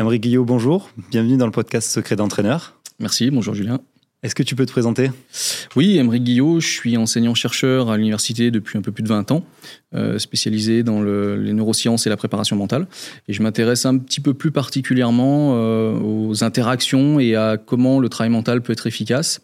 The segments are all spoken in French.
Emery Guillot, bonjour. Bienvenue dans le podcast Secret d'entraîneur. Merci, bonjour Julien. Est-ce que tu peux te présenter? Oui, Emery Guillot, je suis enseignant-chercheur à l'université depuis un peu plus de 20 ans, euh, spécialisé dans les neurosciences et la préparation mentale. Et je m'intéresse un petit peu plus particulièrement euh, aux interactions et à comment le travail mental peut être efficace.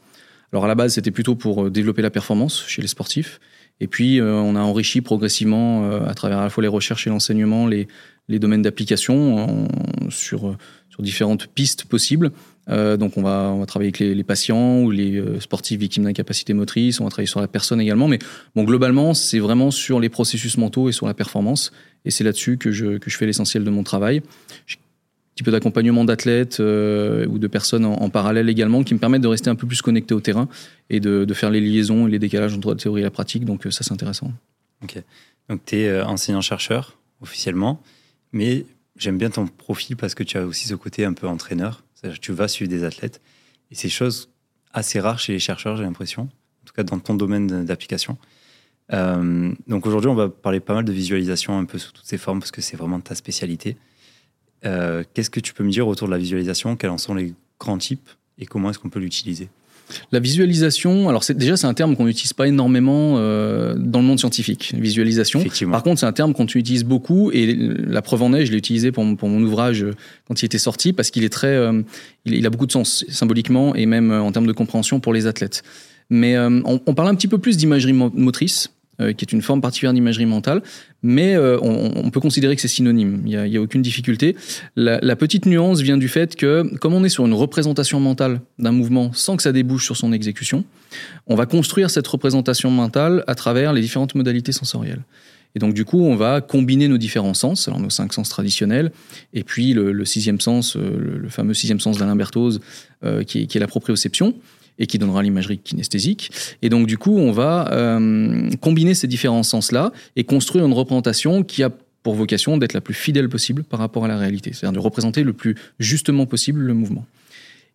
Alors à la base, c'était plutôt pour euh, développer la performance chez les sportifs. Et puis, on a enrichi progressivement, à travers à la fois les recherches et l'enseignement, les, les domaines d'application sur, sur différentes pistes possibles. Euh, donc on va, on va travailler avec les, patients ou les euh, sportifs victimes d'incapacité motrice, on va travailler sur la personne également, mais bon globalement c'est vraiment sur les processus mentaux et sur la performance, et c'est là-dessus que je, que je fais l'essentiel de mon travail. J'ai un petit peu d'accompagnement d'athlètes euh, ou de personnes en, en, parallèle également qui me permettent de rester un peu plus connecté au terrain et de, de faire les liaisons et les décalages entre la théorie et la pratique, donc ça c'est intéressant. Ok, donc tu es enseignant-chercheur officiellement, mais j'aime bien ton profil parce que tu as aussi ce côté un peu entraîneur. C'est-à-dire tu vas suivre des athlètes. Et c'est chose assez rare chez les chercheurs, j'ai l'impression. En tout cas, dans ton domaine d'application. Euh, donc aujourd'hui, on va parler pas mal de visualisation un peu sous toutes ses formes parce que c'est vraiment ta spécialité. Euh, Qu'est-ce que tu peux me dire autour de la visualisation? Quels en sont les grands types et comment est-ce qu'on peut l'utiliser? La visualisation, alors déjà c'est un terme qu'on n'utilise pas énormément euh, dans le monde scientifique, visualisation. Par contre c'est un terme qu'on utilise beaucoup et la preuve en est, je l'ai utilisé pour, pour, mon ouvrage euh, quand il était sorti parce qu'il est très, euh, il, a beaucoup de sens symboliquement et même en termes de compréhension pour les athlètes. Mais on, on, parle un petit peu plus d'imagerie motrice euh, qui est une forme particulière d'imagerie mentale, mais euh, on, peut considérer que c'est synonyme, il n'y a, a, aucune difficulté. La, petite nuance vient du fait que, comme on est sur une représentation mentale d'un mouvement sans que ça débouche sur son exécution, on va construire cette représentation mentale à travers les différentes modalités sensorielles. Et donc du coup, on va combiner nos différents sens, alors nos cinq sens traditionnels, et puis le, sixième sens, euh, le, fameux sixième sens d'Alain Berthoz, qui, qui est la proprioception et qui donnera l'imagerie kinesthésique. Et donc du coup, on va euh, combiner ces différents sens-là et construire une représentation qui a pour vocation d'être la plus fidèle possible par rapport à la réalité, c'est-à-dire de représenter le plus justement possible le mouvement.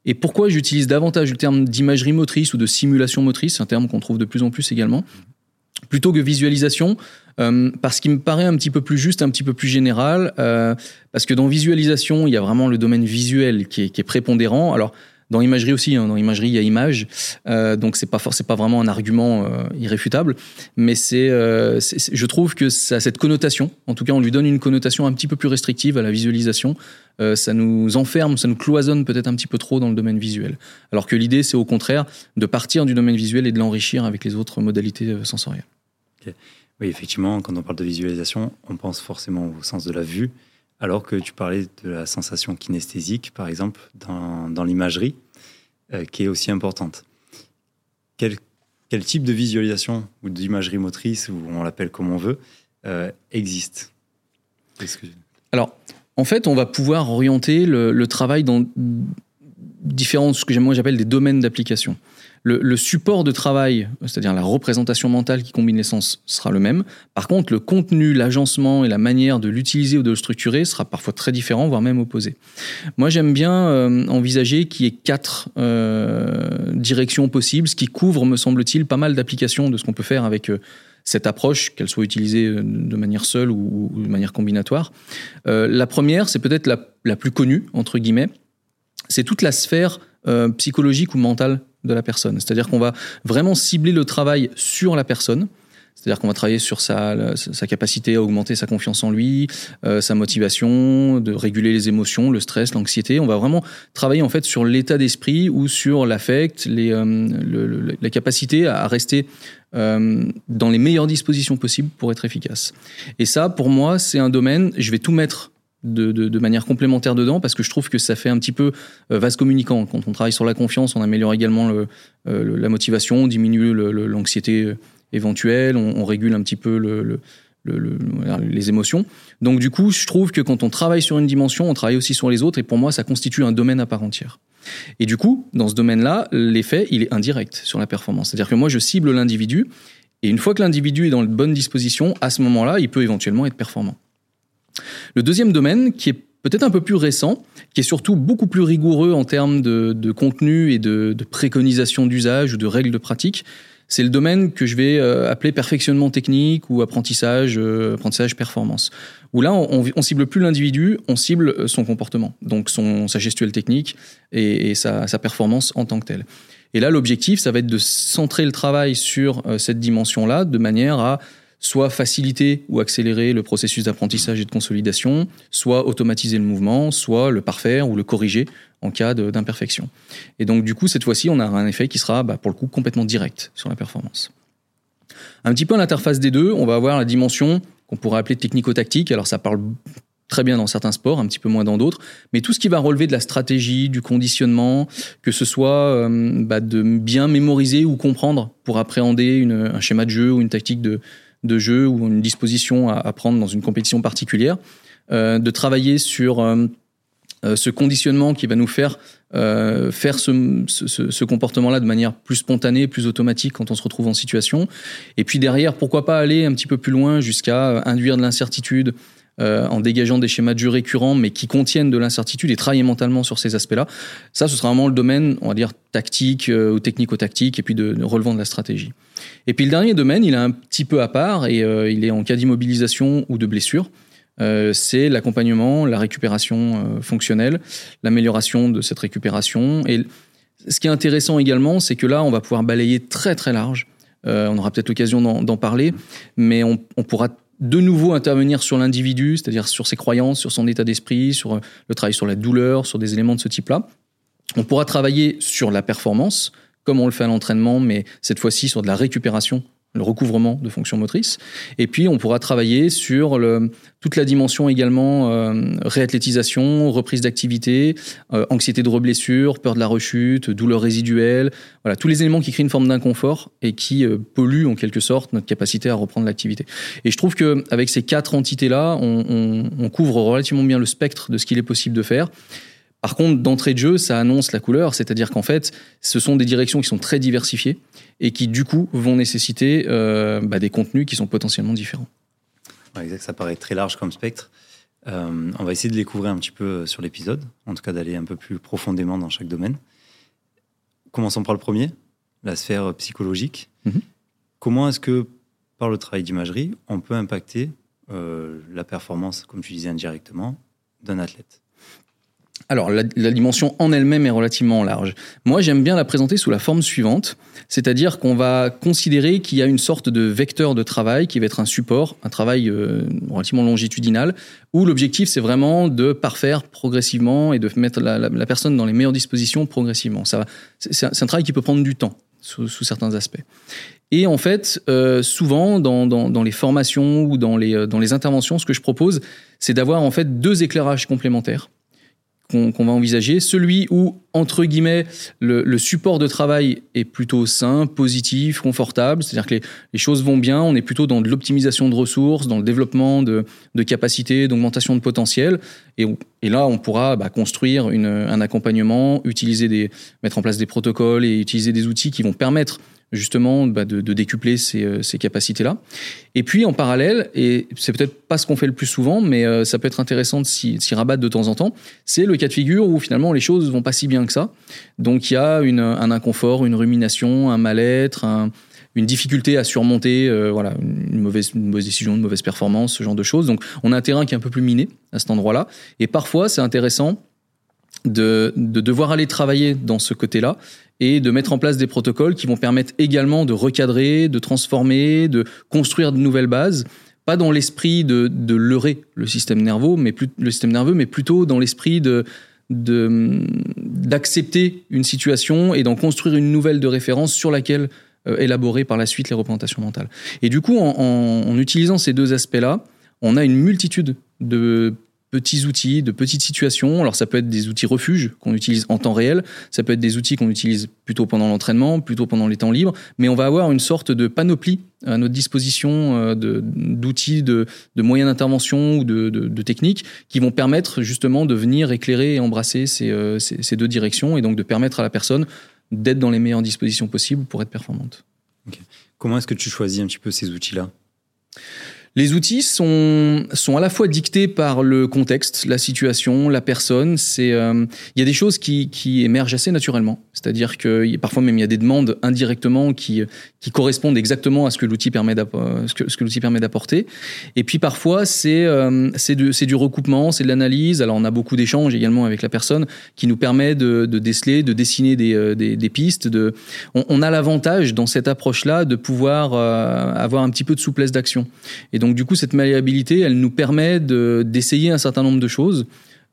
Et pourquoi j'utilise davantage le terme d'imagerie motrice ou de simulation motrice, un terme qu'on trouve de plus en plus également, plutôt que visualisation, euh, parce qu'il me paraît un petit peu plus juste, un petit peu plus général, euh, parce que dans visualisation, il y a vraiment le domaine visuel qui est, qui est prépondérant. Alors, dans l'imagerie aussi, hein, dans l'imagerie, il y a image, euh, donc c'est pas forcément pas vraiment un argument euh, irréfutable, mais euh, c'est, je trouve que ça a cette connotation. En tout cas, on lui donne une connotation un petit peu plus restrictive à la visualisation. Ça nous enferme, ça nous cloisonne peut-être un petit peu trop dans le domaine visuel. Alors que l'idée, c'est au contraire de partir du domaine visuel et de l'enrichir avec les autres modalités sensorielles. Oui, effectivement, quand on parle de visualisation, on pense forcément au sens de la vue alors que tu parlais de la sensation kinesthésique, par exemple, dans, dans l'imagerie, euh, qui est aussi importante. Quel, quel, type de visualisation ou d'imagerie motrice, ou on l'appelle comme on veut, euh, existe? Alors, en fait, on va pouvoir orienter le, travail dans différents, ce que j'appelle des domaines d'application le, support de travail, c'est-à-dire la représentation mentale qui combine les sens, sera le même. Par contre, le contenu, l'agencement et la manière de l'utiliser ou de le structurer sera parfois très différent, voire même opposé. Moi, j'aime bien euh, envisager qu'il y ait quatre euh, directions possibles, ce qui couvre, me semble-t-il, pas mal d'applications de ce qu'on peut faire avec euh, cette approche, qu'elle soit utilisée de manière seule ou, de manière combinatoire. la première, c'est peut-être la, la, plus connue, entre guillemets, c'est toute la sphère psychologique ou mentale de la personne. C'est-à-dire qu'on va vraiment cibler le travail sur la personne. C'est-à-dire qu'on va travailler sur sa, sa, capacité à augmenter sa confiance en lui, euh, sa motivation, de réguler les émotions, le stress, l'anxiété. On va vraiment travailler en fait sur l'état d'esprit ou sur l'affect, les, euh, la capacité à rester euh, dans les meilleures dispositions possibles pour être efficace. Et ça, pour moi, c'est un domaine. Je vais tout mettre de, manière complémentaire dedans parce que je trouve que ça fait un petit peu euh, vase communicant. Quand on travaille sur la confiance, on améliore également le, euh, la motivation, on diminue l'anxiété euh, éventuelle, on, régule un petit peu le, les émotions. Donc du coup, je trouve que quand on travaille sur une dimension, on travaille aussi sur les autres et pour moi, ça constitue un domaine à part entière. Et du coup, dans ce domaine-là, l'effet, il est indirect sur la performance. C'est-à-dire que moi, je cible l'individu et une fois que l'individu est dans de bonnes dispositions, à ce moment-là, il peut éventuellement être performant. Le deuxième domaine, qui est peut-être un peu plus récent, qui est surtout beaucoup plus rigoureux en termes de, contenu et de, préconisation d'usage ou de règles de pratique, c'est le domaine que je vais euh, appeler perfectionnement technique ou apprentissage, euh, apprentissage performance, où là, on, on cible plus l'individu, on cible son comportement, donc son, sa gestuelle technique et, sa, performance en tant que telle. Et là, l'objectif, ça va être de centrer le travail sur cette dimension-là, de manière à soit faciliter ou accélérer le processus d'apprentissage et de consolidation, soit automatiser le mouvement, soit le parfaire ou le corriger en cas d'imperfection. Et donc du coup, cette fois-ci, on a un effet qui sera bah, pour le coup complètement direct sur la performance. Un petit peu à l'interface des deux, on va avoir la dimension qu'on pourrait appeler technico-tactique. Alors ça parle très bien dans certains sports, un petit peu moins dans d'autres, mais tout ce qui va relever de la stratégie, du conditionnement, que ce soit euh, bah, de bien mémoriser ou comprendre pour appréhender un schéma de jeu ou une tactique de, de jeu ou une disposition à, prendre dans une compétition particulière, euh, de travailler sur euh, euh, ce conditionnement qui va nous faire faire ce, ce, comportement-là de manière plus spontanée, plus automatique quand on se retrouve en situation. Et puis derrière, pourquoi pas aller un petit peu plus loin jusqu'à induire de l'incertitude, en dégageant des schémas de jeu récurrents, mais qui contiennent de l'incertitude et travailler mentalement sur ces aspects-là. Ça, ce sera vraiment le domaine, on va dire, tactique ou technico-tactique, et puis de, relevant de la stratégie. Et puis le dernier domaine, il est un petit peu à part et euh, il est en cas d'immobilisation ou de blessure. Euh, c'est l'accompagnement, la récupération euh, fonctionnelle, l'amélioration de cette récupération. Et ce qui est intéressant également, c'est que là, on va pouvoir balayer très très large. on aura peut-être l'occasion d'en parler, mais on, pourra de nouveau intervenir sur l'individu, c'est-à-dire sur ses croyances, sur son état d'esprit, sur le travail sur la douleur, sur des éléments de ce type-là. On pourra travailler sur la performance, comme on le fait à l'entraînement, mais cette fois-ci sur de la récupération, le recouvrement de fonctions motrices. Et puis, on pourra travailler sur le, toute la dimension également euh, réathlétisation, reprise d'activité, euh, anxiété de reblessure, peur de la rechute, douleur résiduelle, voilà, tous les éléments qui créent une forme d'inconfort et qui euh, polluent en quelque sorte notre capacité à reprendre l'activité. Et je trouve que avec ces quatre entités-là, on, on, on couvre relativement bien le spectre de ce qu'il est possible de faire. Par contre, d'entrée de jeu, ça annonce la couleur, c'est-à-dire qu'en fait, ce sont des directions qui sont très diversifiées et qui, du coup, vont nécessiter euh, bah, des contenus qui sont potentiellement différents. exact, ça paraît très large comme spectre. Euh, on va essayer de les couvrir un petit peu euh, sur l'épisode, en tout cas d'aller un peu plus profondément dans chaque domaine. Commençons par le premier, la sphère psychologique. Mhm. Comment est-ce que, par le travail d'imagerie, on peut impacter la performance, comme tu disais indirectement, d'un athlète? Alors, la, dimension en elle-même est relativement large. Moi, j'aime bien la présenter sous la forme suivante, c'est-à-dire qu'on va considérer qu'il y a une sorte de vecteur de travail qui va être un support, un travail euh, relativement longitudinal, où l'objectif, c'est vraiment de parfaire progressivement et de mettre la, personne dans les meilleures dispositions progressivement. C'est, un, travail qui peut prendre du temps sous, certains aspects. Et en fait, euh, souvent dans, les formations ou dans les, euh, dans les interventions, ce que je propose, c'est d'avoir en fait deux éclairages complémentaires qu'on va envisager, celui où, entre guillemets, le, support de travail est plutôt sain, positif, confortable, c'est-à-dire que les, choses vont bien, on est plutôt dans de l'optimisation de ressources, dans le développement de, capacités, d'augmentation de potentiel, et, là, on pourra bah, construire un accompagnement, utiliser des, mettre en place des protocoles et utiliser des outils qui vont permettre justement bah, de, décupler euh, ces, capacités-là. Et puis en parallèle, et c'est peut-être pas ce qu'on fait le plus souvent, mais euh, ça peut être intéressant de s'y rabattre de temps en temps, c'est le cas de figure où finalement les choses vont pas si bien que ça. Donc il y a un inconfort, une rumination, un mal-être, une difficulté à surmonter, euh, voilà, une mauvaise, une mauvaise décision, une mauvaise performance, ce genre de choses. Donc on a un terrain qui est un peu plus miné à cet endroit-là. Et parfois c'est intéressant de, de, devoir aller travailler dans ce côté-là et de mettre en place des protocoles qui vont permettre également de recadrer, de transformer, de construire de nouvelles bases, pas dans l'esprit de, de leurrer le système nerveux, mais plus, le système nerveux, mais plutôt dans l'esprit de d'accepter une situation et d'en construire une nouvelle de référence sur laquelle euh, élaborer par la suite les représentations mentales. Et du coup, en utilisant ces deux aspects-là, on a une multitude de petits outils, de petites situations. Alors ça peut être des outils refuges qu'on utilise en temps réel, ça peut être des outils qu'on utilise plutôt pendant l'entraînement, plutôt pendant les temps libres, mais on va avoir une sorte de panoplie à notre disposition euh, d'outils, de, de, moyens d'intervention ou de, de, techniques qui vont permettre justement de venir éclairer et embrasser ces, euh, ces, deux directions et donc de permettre à la personne d'être dans les meilleures dispositions possibles pour être performante. Comment est-ce que tu choisis un petit peu ces outils-là? Les outils sont, sont à la fois dictés par le contexte, la situation, la personne. C'est, euh, il y a des choses qui, qui émergent assez naturellement. C'est-à-dire que parfois même il y a des demandes indirectement qui, qui correspondent exactement à ce que l'outil permet permet d'apporter. Et puis parfois c'est, euh, c'est, du, recoupement, c'est de l'analyse. Alors on a beaucoup d'échanges également avec la personne qui nous permet de, de déceler, de dessiner des, euh, des, pistes. On, a l'avantage dans cette approche-là de pouvoir avoir un petit peu de souplesse d'action. Donc du coup, cette malléabilité, elle nous permet d'essayer un certain nombre de choses.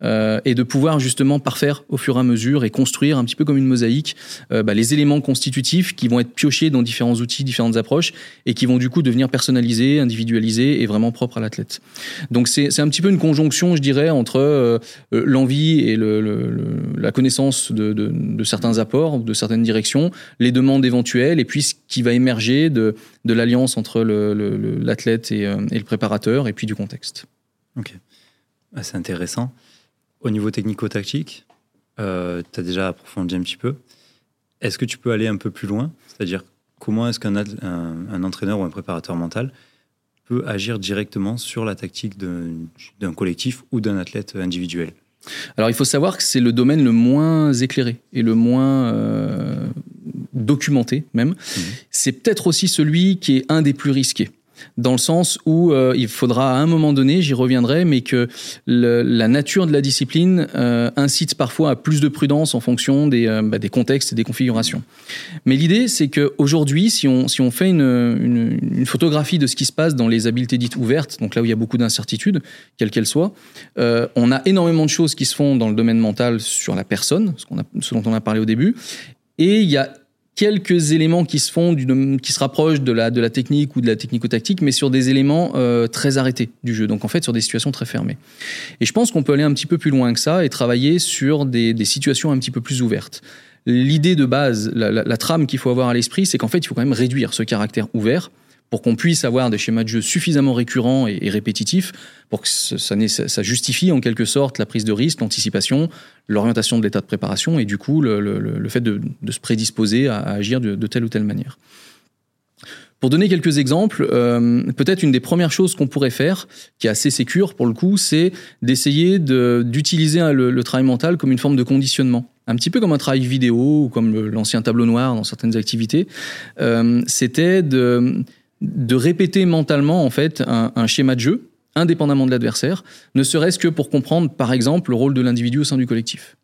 Euh, et de pouvoir justement parfaire au fur et à mesure et construire un petit peu comme une mosaïque euh, bah, les éléments constitutifs qui vont être piochés dans différents outils, différentes approches et qui vont du coup devenir personnalisés, individualisés et vraiment propres à l'athlète. Donc c'est un petit peu une conjonction, je dirais, entre euh, l'envie et la connaissance de, certains apports, de certaines directions, les demandes éventuelles et puis ce qui va émerger de, de l'alliance entre l'athlète et, et, le préparateur et puis du contexte. Ok, ah, c'est intéressant. Au niveau technico-tactique, euh, tu as déjà approfondi un petit peu. Est-ce que tu peux aller un peu plus loin? C'est-à-dire, comment est-ce qu'un un, entraîneur ou un préparateur mental peut agir directement sur la tactique d'un collectif ou d'un athlète individuel? Alors il faut savoir que c'est le domaine le moins éclairé et le moins euh, documenté même. Mmh. C'est peut-être aussi celui qui est un des plus risqués dans le sens où euh, il faudra à un moment donné, j'y reviendrai, mais que la nature de la discipline euh, incite parfois à plus de prudence en fonction des, euh, bah, contextes et des configurations. Mais l'idée, c'est qu'aujourd'hui, si on, si on fait une, photographie de ce qui se passe dans les habiletés dites ouvertes, donc là où il y a beaucoup d'incertitudes, quelles qu'elles soient, on a énormément de choses qui se font dans le domaine mental sur la personne, ce dont on a parlé au début, et il y a quelques éléments qui se font, qui se rapprochent de la, de la technique ou de la technico-tactique, mais sur des éléments euh, très arrêtés du jeu. Donc en fait, sur des situations très fermées. Et je pense qu'on peut aller un petit peu plus loin que ça et travailler sur des, des situations un petit peu plus ouvertes. L'idée de base, la, trame qu'il faut avoir à l'esprit, c'est qu'en fait, il faut quand même réduire ce caractère ouvert pour qu'on puisse avoir des schémas de jeu suffisamment récurrents et, répétitifs pour que ça, justifie en quelque sorte la prise de risque, l'anticipation, l'orientation de l'état de préparation et du coup le, fait de, se prédisposer à, agir de, telle ou telle manière. Pour donner quelques exemples, euh, peut-être une des premières choses qu'on pourrait faire, qui est assez sécure pour le coup, c'est d'essayer d'utiliser le, le travail mental comme une forme de conditionnement un petit peu comme un travail vidéo ou comme l'ancien tableau noir dans certaines activités, euh, c'était de, de répéter mentalement en fait un, schéma de jeu indépendamment de l'adversaire, ne serait-ce que pour comprendre par exemple le rôle de l'individu au sein du collectif.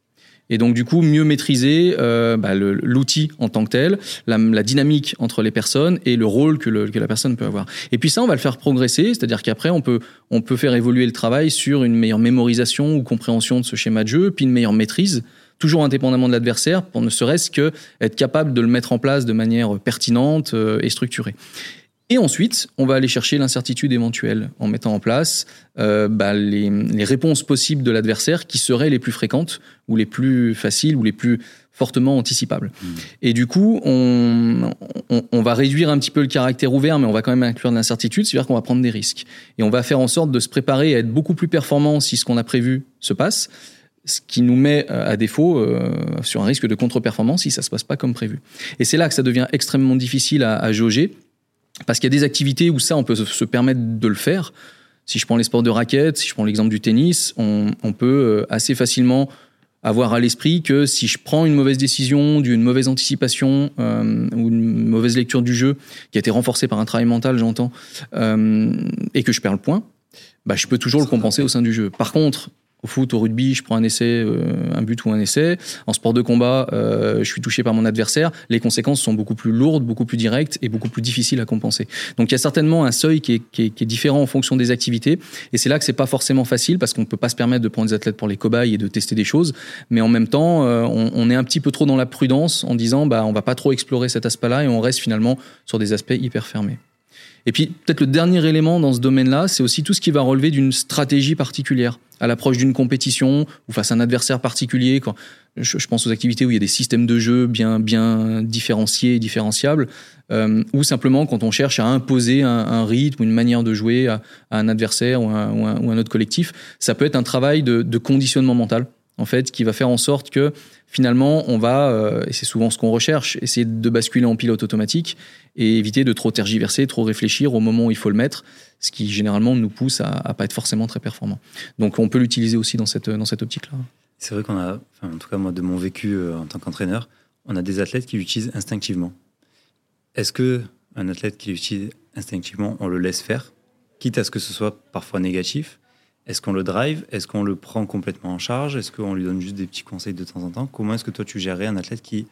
Et donc du coup mieux maîtriser euh, bah, l'outil en tant que tel, la, dynamique entre les personnes et le rôle que, le, que, la personne peut avoir. Et puis ça, on va le faire progresser, c'est-à-dire qu'après on peut on peut faire évoluer le travail sur une meilleure mémorisation ou compréhension de ce schéma de jeu, puis une meilleure maîtrise toujours indépendamment de l'adversaire, pour ne serait-ce que être capable de le mettre en place de manière pertinente euh, et structurée. Et ensuite, on va aller chercher l'incertitude éventuelle en mettant en place euh, bah, les, les, réponses possibles de l'adversaire qui seraient les plus fréquentes ou les plus faciles ou les plus fortement anticipables. Mmh. Et du coup, on, on, on, va réduire un petit peu le caractère ouvert, mais on va quand même inclure de l'incertitude, c'est-à-dire qu'on va prendre des risques. Et on va faire en sorte de se préparer à être beaucoup plus performant si ce qu'on a prévu se passe, ce qui nous met euh, à défaut euh, sur un risque de contre-performance si ça se passe pas comme prévu. Et c'est là que ça devient extrêmement difficile à, à jauger parce qu'il y a des activités où ça, on peut se permettre de le faire. Si je prends les sports de raquettes, si je prends l'exemple du tennis, on, on, peut euh, assez facilement avoir à l'esprit que si je prends une mauvaise décision, d'une mauvaise anticipation euh, ou une mauvaise lecture du jeu qui a été renforcée par un travail mental, j'entends, euh, et que je perds le point, bah, je peux toujours le compenser au sein du jeu. Par contre, au foot, au rugby, je prends un essai, euh, un but ou un essai. En sport de combat, euh, je suis touché par mon adversaire. Les conséquences sont beaucoup plus lourdes, beaucoup plus directes et beaucoup plus difficiles à compenser. Donc il y a certainement un seuil qui est, qui est, qui est différent en fonction des activités. Et c'est là que c'est pas forcément facile parce qu'on ne peut pas se permettre de prendre des athlètes pour les cobayes et de tester des choses. Mais en même temps, euh, on, on, est un petit peu trop dans la prudence en disant bah on va pas trop explorer cet aspect-là et on reste finalement sur des aspects hyper fermés. Et puis peut-être le dernier élément dans ce domaine-là, c'est aussi tout ce qui va relever d'une stratégie particulière à l'approche d'une compétition ou face à un adversaire particulier. Je, pense aux activités où il y a des systèmes de jeu bien bien différenciés et différenciables, euh, ou simplement quand on cherche à imposer un, rythme ou une manière de jouer à, un adversaire ou un, un, autre collectif, ça peut être un travail de conditionnement mental en fait, qui va faire en sorte que finalement, on va, euh, et c'est souvent ce qu'on recherche, essayer de basculer en pilote automatique et éviter de trop tergiverser, trop réfléchir au moment où il faut le mettre, ce qui généralement nous pousse à, à pas être forcément très performant. Donc, on peut l'utiliser aussi dans cette, dans cette optique-là. C'est vrai qu'on a, en tout cas moi de mon vécu euh, en tant qu'entraîneur, on a des athlètes qui l'utilisent instinctivement. Est-ce que un athlète qui l'utilise instinctivement, on le laisse faire, quitte à ce que ce soit parfois négatif Est-ce qu'on le drive? Est-ce qu'on le prend complètement en charge? Est-ce qu'on lui donne juste des petits conseils de temps en temps? Comment est-ce que toi tu gérerais un athlète qui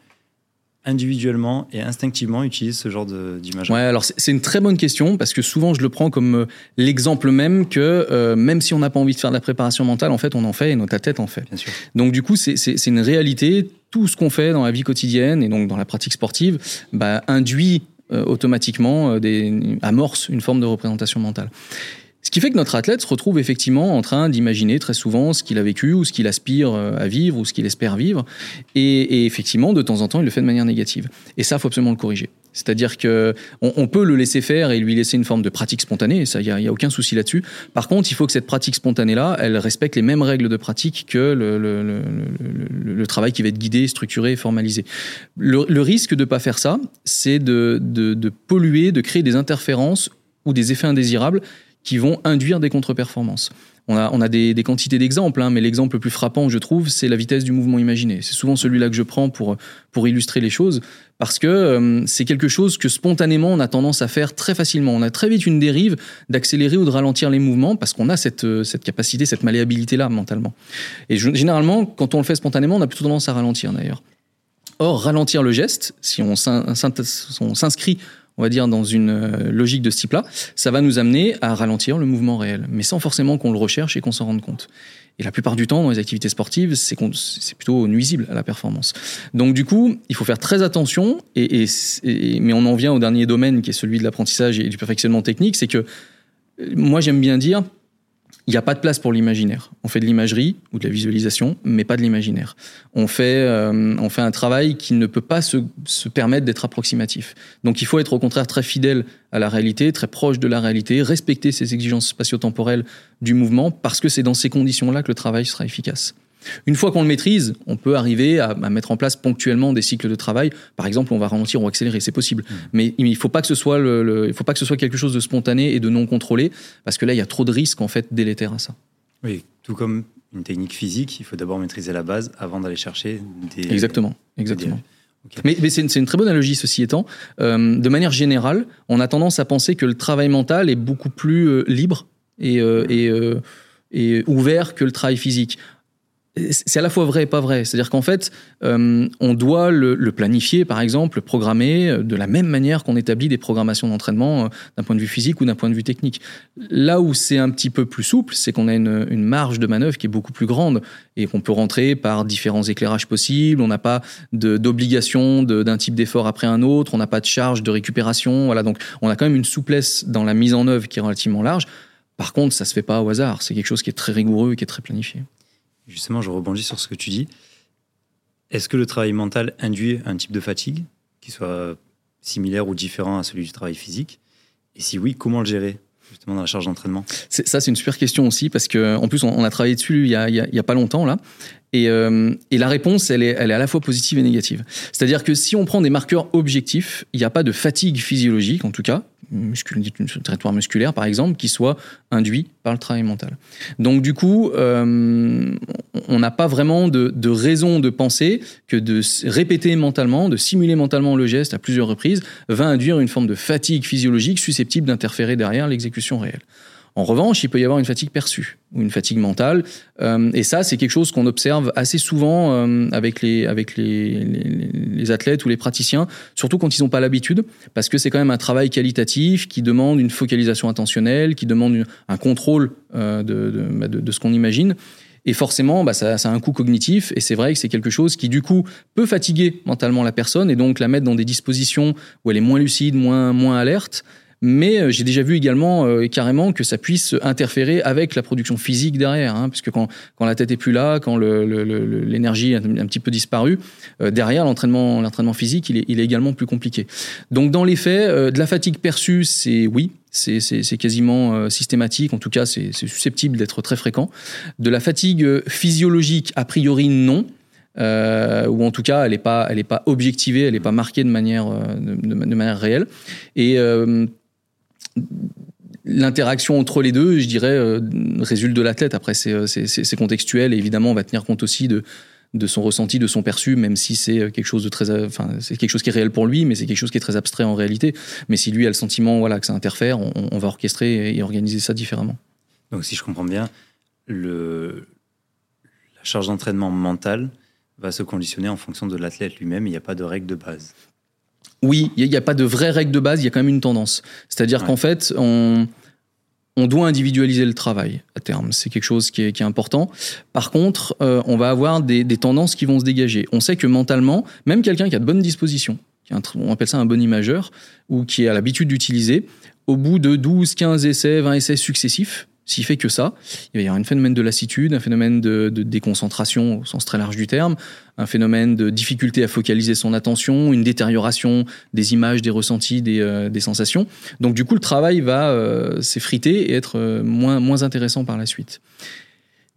individuellement et instinctivement utilise ce genre d'image Ouais, alors c'est une très bonne question parce que souvent je le prends comme euh, l'exemple même que euh, même si on n'a pas envie de faire de la préparation mentale, en fait on en fait et notre tête en fait. Bien sûr. Donc du coup c'est une réalité. Tout ce qu'on fait dans la vie quotidienne et donc dans la pratique sportive bah, induit euh, automatiquement des, amorce une forme de représentation mentale. Ce qui fait que notre athlète se retrouve effectivement en train d'imaginer très souvent ce qu'il a vécu ou ce qu'il aspire euh, à vivre ou ce qu'il espère vivre. Et, effectivement, de temps en temps, il le fait de manière négative. Et ça, faut absolument le corriger. C'est-à-dire que on, peut le laisser faire et lui laisser une forme de pratique spontanée, ça, il n'y a, aucun souci là-dessus. Par contre, il faut que cette pratique spontanée-là, elle respecte les mêmes règles de pratique que le, travail qui va être guidé, structuré, formalisé. Le, risque de pas faire ça, c'est de polluer, de créer des interférences ou des effets indésirables qui vont induire des contre-performances. On a, on a des, des quantités d'exemples, hein, mais l'exemple le plus frappant, je trouve, c'est la vitesse du mouvement imaginé. C'est souvent celui-là que je prends pour, pour illustrer les choses, parce que euh, c'est quelque chose que spontanément on a tendance à faire très facilement. On a très vite une dérive d'accélérer ou de ralentir les mouvements, parce qu'on a cette, euh, cette capacité, cette malléabilité-là mentalement. Et généralement, quand on le fait spontanément, on a plutôt tendance à ralentir d'ailleurs. Or, ralentir le geste, si on s'inscrit on va dire, dans une euh, logique de ce type-là, ça va nous amener à ralentir le mouvement réel, mais sans forcément qu'on le recherche et qu'on s'en rende compte. Et la plupart du temps, dans les activités sportives, c'est plutôt nuisible à la performance. Donc du coup, il faut faire très attention, et, mais on en vient au dernier domaine qui est celui de l'apprentissage et du perfectionnement technique, c'est que euh, moi j'aime bien dire, il n'y a pas de place pour l'imaginaire. On fait de l'imagerie ou de la visualisation, mais pas de l'imaginaire. On fait, euh, on fait un travail qui ne peut pas se, se permettre d'être approximatif. Donc il faut être au contraire très fidèle à la réalité, très proche de la réalité, respecter ces exigences spatio-temporelles du mouvement, parce que c'est dans ces conditions-là que le travail sera efficace. Une fois qu'on le maîtrise, on peut arriver à, mettre en place ponctuellement des cycles de travail. Par exemple, on va ralentir ou accélérer, c'est possible. Mmh. Mais il ne faut pas que ce soit le, il faut pas que ce soit quelque chose de spontané et de non contrôlé, parce que là, il y a trop de risques en fait délétères à ça. Oui, tout comme une technique physique, il faut d'abord maîtriser la base avant d'aller chercher des. Exactement, exactement. Mais, c'est une, très bonne analogie, ceci étant. Euh, de manière générale, on a tendance à penser que le travail mental est beaucoup plus euh, libre et, euh, et, et ouvert que le travail physique c'est à la fois vrai et pas vrai. C'est-à-dire qu'en fait, euh, on doit le, planifier, par exemple, le programmer euh, de la même manière qu'on établit des programmations d'entraînement euh, d'un point de vue physique ou d'un point de vue technique. Là où c'est un petit peu plus souple, c'est qu'on a une, une, marge de manœuvre qui est beaucoup plus grande et qu'on peut rentrer par différents éclairages possibles. On n'a pas d'obligation d'un type d'effort après un autre. On n'a pas de charge de récupération. Voilà, donc on a quand même une souplesse dans la mise en œuvre qui est relativement large. Par contre, ça se fait pas au hasard. C'est quelque chose qui est très rigoureux et qui est très planifié. Justement, je rebondis sur ce que tu dis. Est-ce que le travail mental induit un type de fatigue qui soit similaire ou différent à celui du travail physique? Et si oui, comment le gérer justement dans la charge d'entraînement? Ça, c'est une super question aussi parce qu'en plus, on, a travaillé dessus il y a, il y a, pas longtemps là. Et, euh, et, la réponse, elle est, elle est à la fois positive et négative. C'est-à-dire que si on prend des marqueurs objectifs, il n'y a pas de fatigue physiologique, en tout cas, musculaire par exemple, qui soit induit par le travail mental. Donc du coup, euh, on n'a pas vraiment de, raison de penser que de répéter mentalement, de simuler mentalement le geste à plusieurs reprises, va induire une forme de fatigue physiologique susceptible d'interférer derrière l'exécution réelle. En revanche, il peut y avoir une fatigue perçue ou une fatigue mentale, euh, et ça, c'est quelque chose qu'on observe assez souvent euh, avec les avec les, les, athlètes ou les praticiens, surtout quand ils n'ont pas l'habitude, parce que c'est quand même un travail qualitatif qui demande une focalisation intentionnelle, qui demande un contrôle euh, bah, de, de, ce qu'on imagine. Et forcément, bah, ça, ça, a un coût cognitif, et c'est vrai que c'est quelque chose qui, du coup, peut fatiguer mentalement la personne, et donc la mettre dans des dispositions où elle est moins lucide, moins, moins alerte, mais euh, j'ai déjà vu également euh, carrément que ça puisse interférer avec la production physique derrière, hein, puisque quand, quand la tête est plus là, quand l'énergie le, le, a un petit peu disparu, euh, derrière l'entraînement l'entraînement physique, il est, il est, également plus compliqué. Donc dans les faits, de la fatigue perçue, c'est oui, c'est quasiment systématique, en tout cas c'est susceptible d'être très fréquent. De la fatigue physiologique, a priori non. Euh, ou en tout cas, elle n'est pas, elle est pas objectivée, elle n'est pas marquée de manière, de, de manière réelle. Et euh, l'interaction entre les deux, je dirais, euh, résulte de l'athlète. Après, euh, c'est contextuel et évidemment, on va tenir compte aussi de, son ressenti, de son perçu, même si c'est quelque chose de très, enfin, c'est quelque chose qui est réel pour lui, mais c'est quelque chose qui est très abstrait en réalité. Mais si lui a le sentiment, voilà, que ça interfère, on, va orchestrer et organiser ça différemment. Donc, si je comprends bien, la charge d'entraînement mentale va se conditionner en fonction de l'athlète lui-même. Il n'y a pas de règle de base. Oui, il n'y a, a, pas de vraie règle de base, il y a quand même une tendance. C'est-à-dire ouais. qu'en fait, on, on doit individualiser le travail à terme. C'est quelque chose qui est, qui est, important. Par contre, euh, on va avoir des, des, tendances qui vont se dégager. On sait que mentalement, même quelqu'un qui a de bonnes dispositions, qui un, on appelle ça un bon imageur, ou qui a l'habitude d'utiliser, au bout de 12, 15 essais, 20 essais successifs, s'il fait que ça, il va y avoir un phénomène de lassitude, un phénomène de, de, déconcentration au sens très large du terme, un phénomène de difficulté à focaliser son attention, une détérioration des images, des ressentis, des, euh, sensations. Donc du coup, le travail va euh, s'effriter et être euh, moins, intéressant par la suite.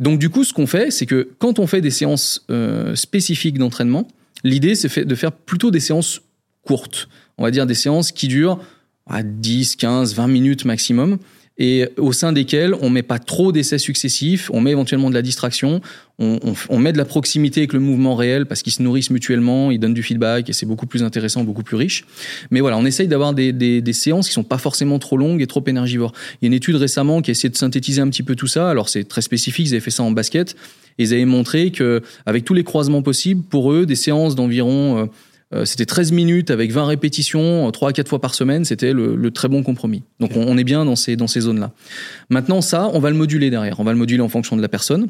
Donc du coup, ce qu'on fait, c'est que quand on fait des séances spécifiques d'entraînement, l'idée, c'est de faire plutôt des séances courtes. On va dire des séances qui durent à 10, 15, 20 minutes maximum et au sein desquels on met pas trop d'essais successifs, on met éventuellement de la distraction, on, on, on, met de la proximité avec le mouvement réel parce qu'ils se nourrissent mutuellement, ils donnent du feedback et c'est beaucoup plus intéressant, beaucoup plus riche. Mais voilà, on essaye d'avoir des, des, des, séances qui sont pas forcément trop longues et trop énergivores. Il y a une étude récemment qui a essayé de synthétiser un petit peu tout ça. Alors c'est très spécifique, ils avaient fait ça en basket et ils avaient montré que avec tous les croisements possibles, pour eux, des séances d'environ euh, c'était 13 minutes avec 20 répétitions, 3 à 4 fois par semaine, c'était le, le, très bon compromis. Donc on, on, est bien dans ces, dans ces zones-là. Maintenant, ça, on va le moduler derrière. On va le moduler en fonction de la personne.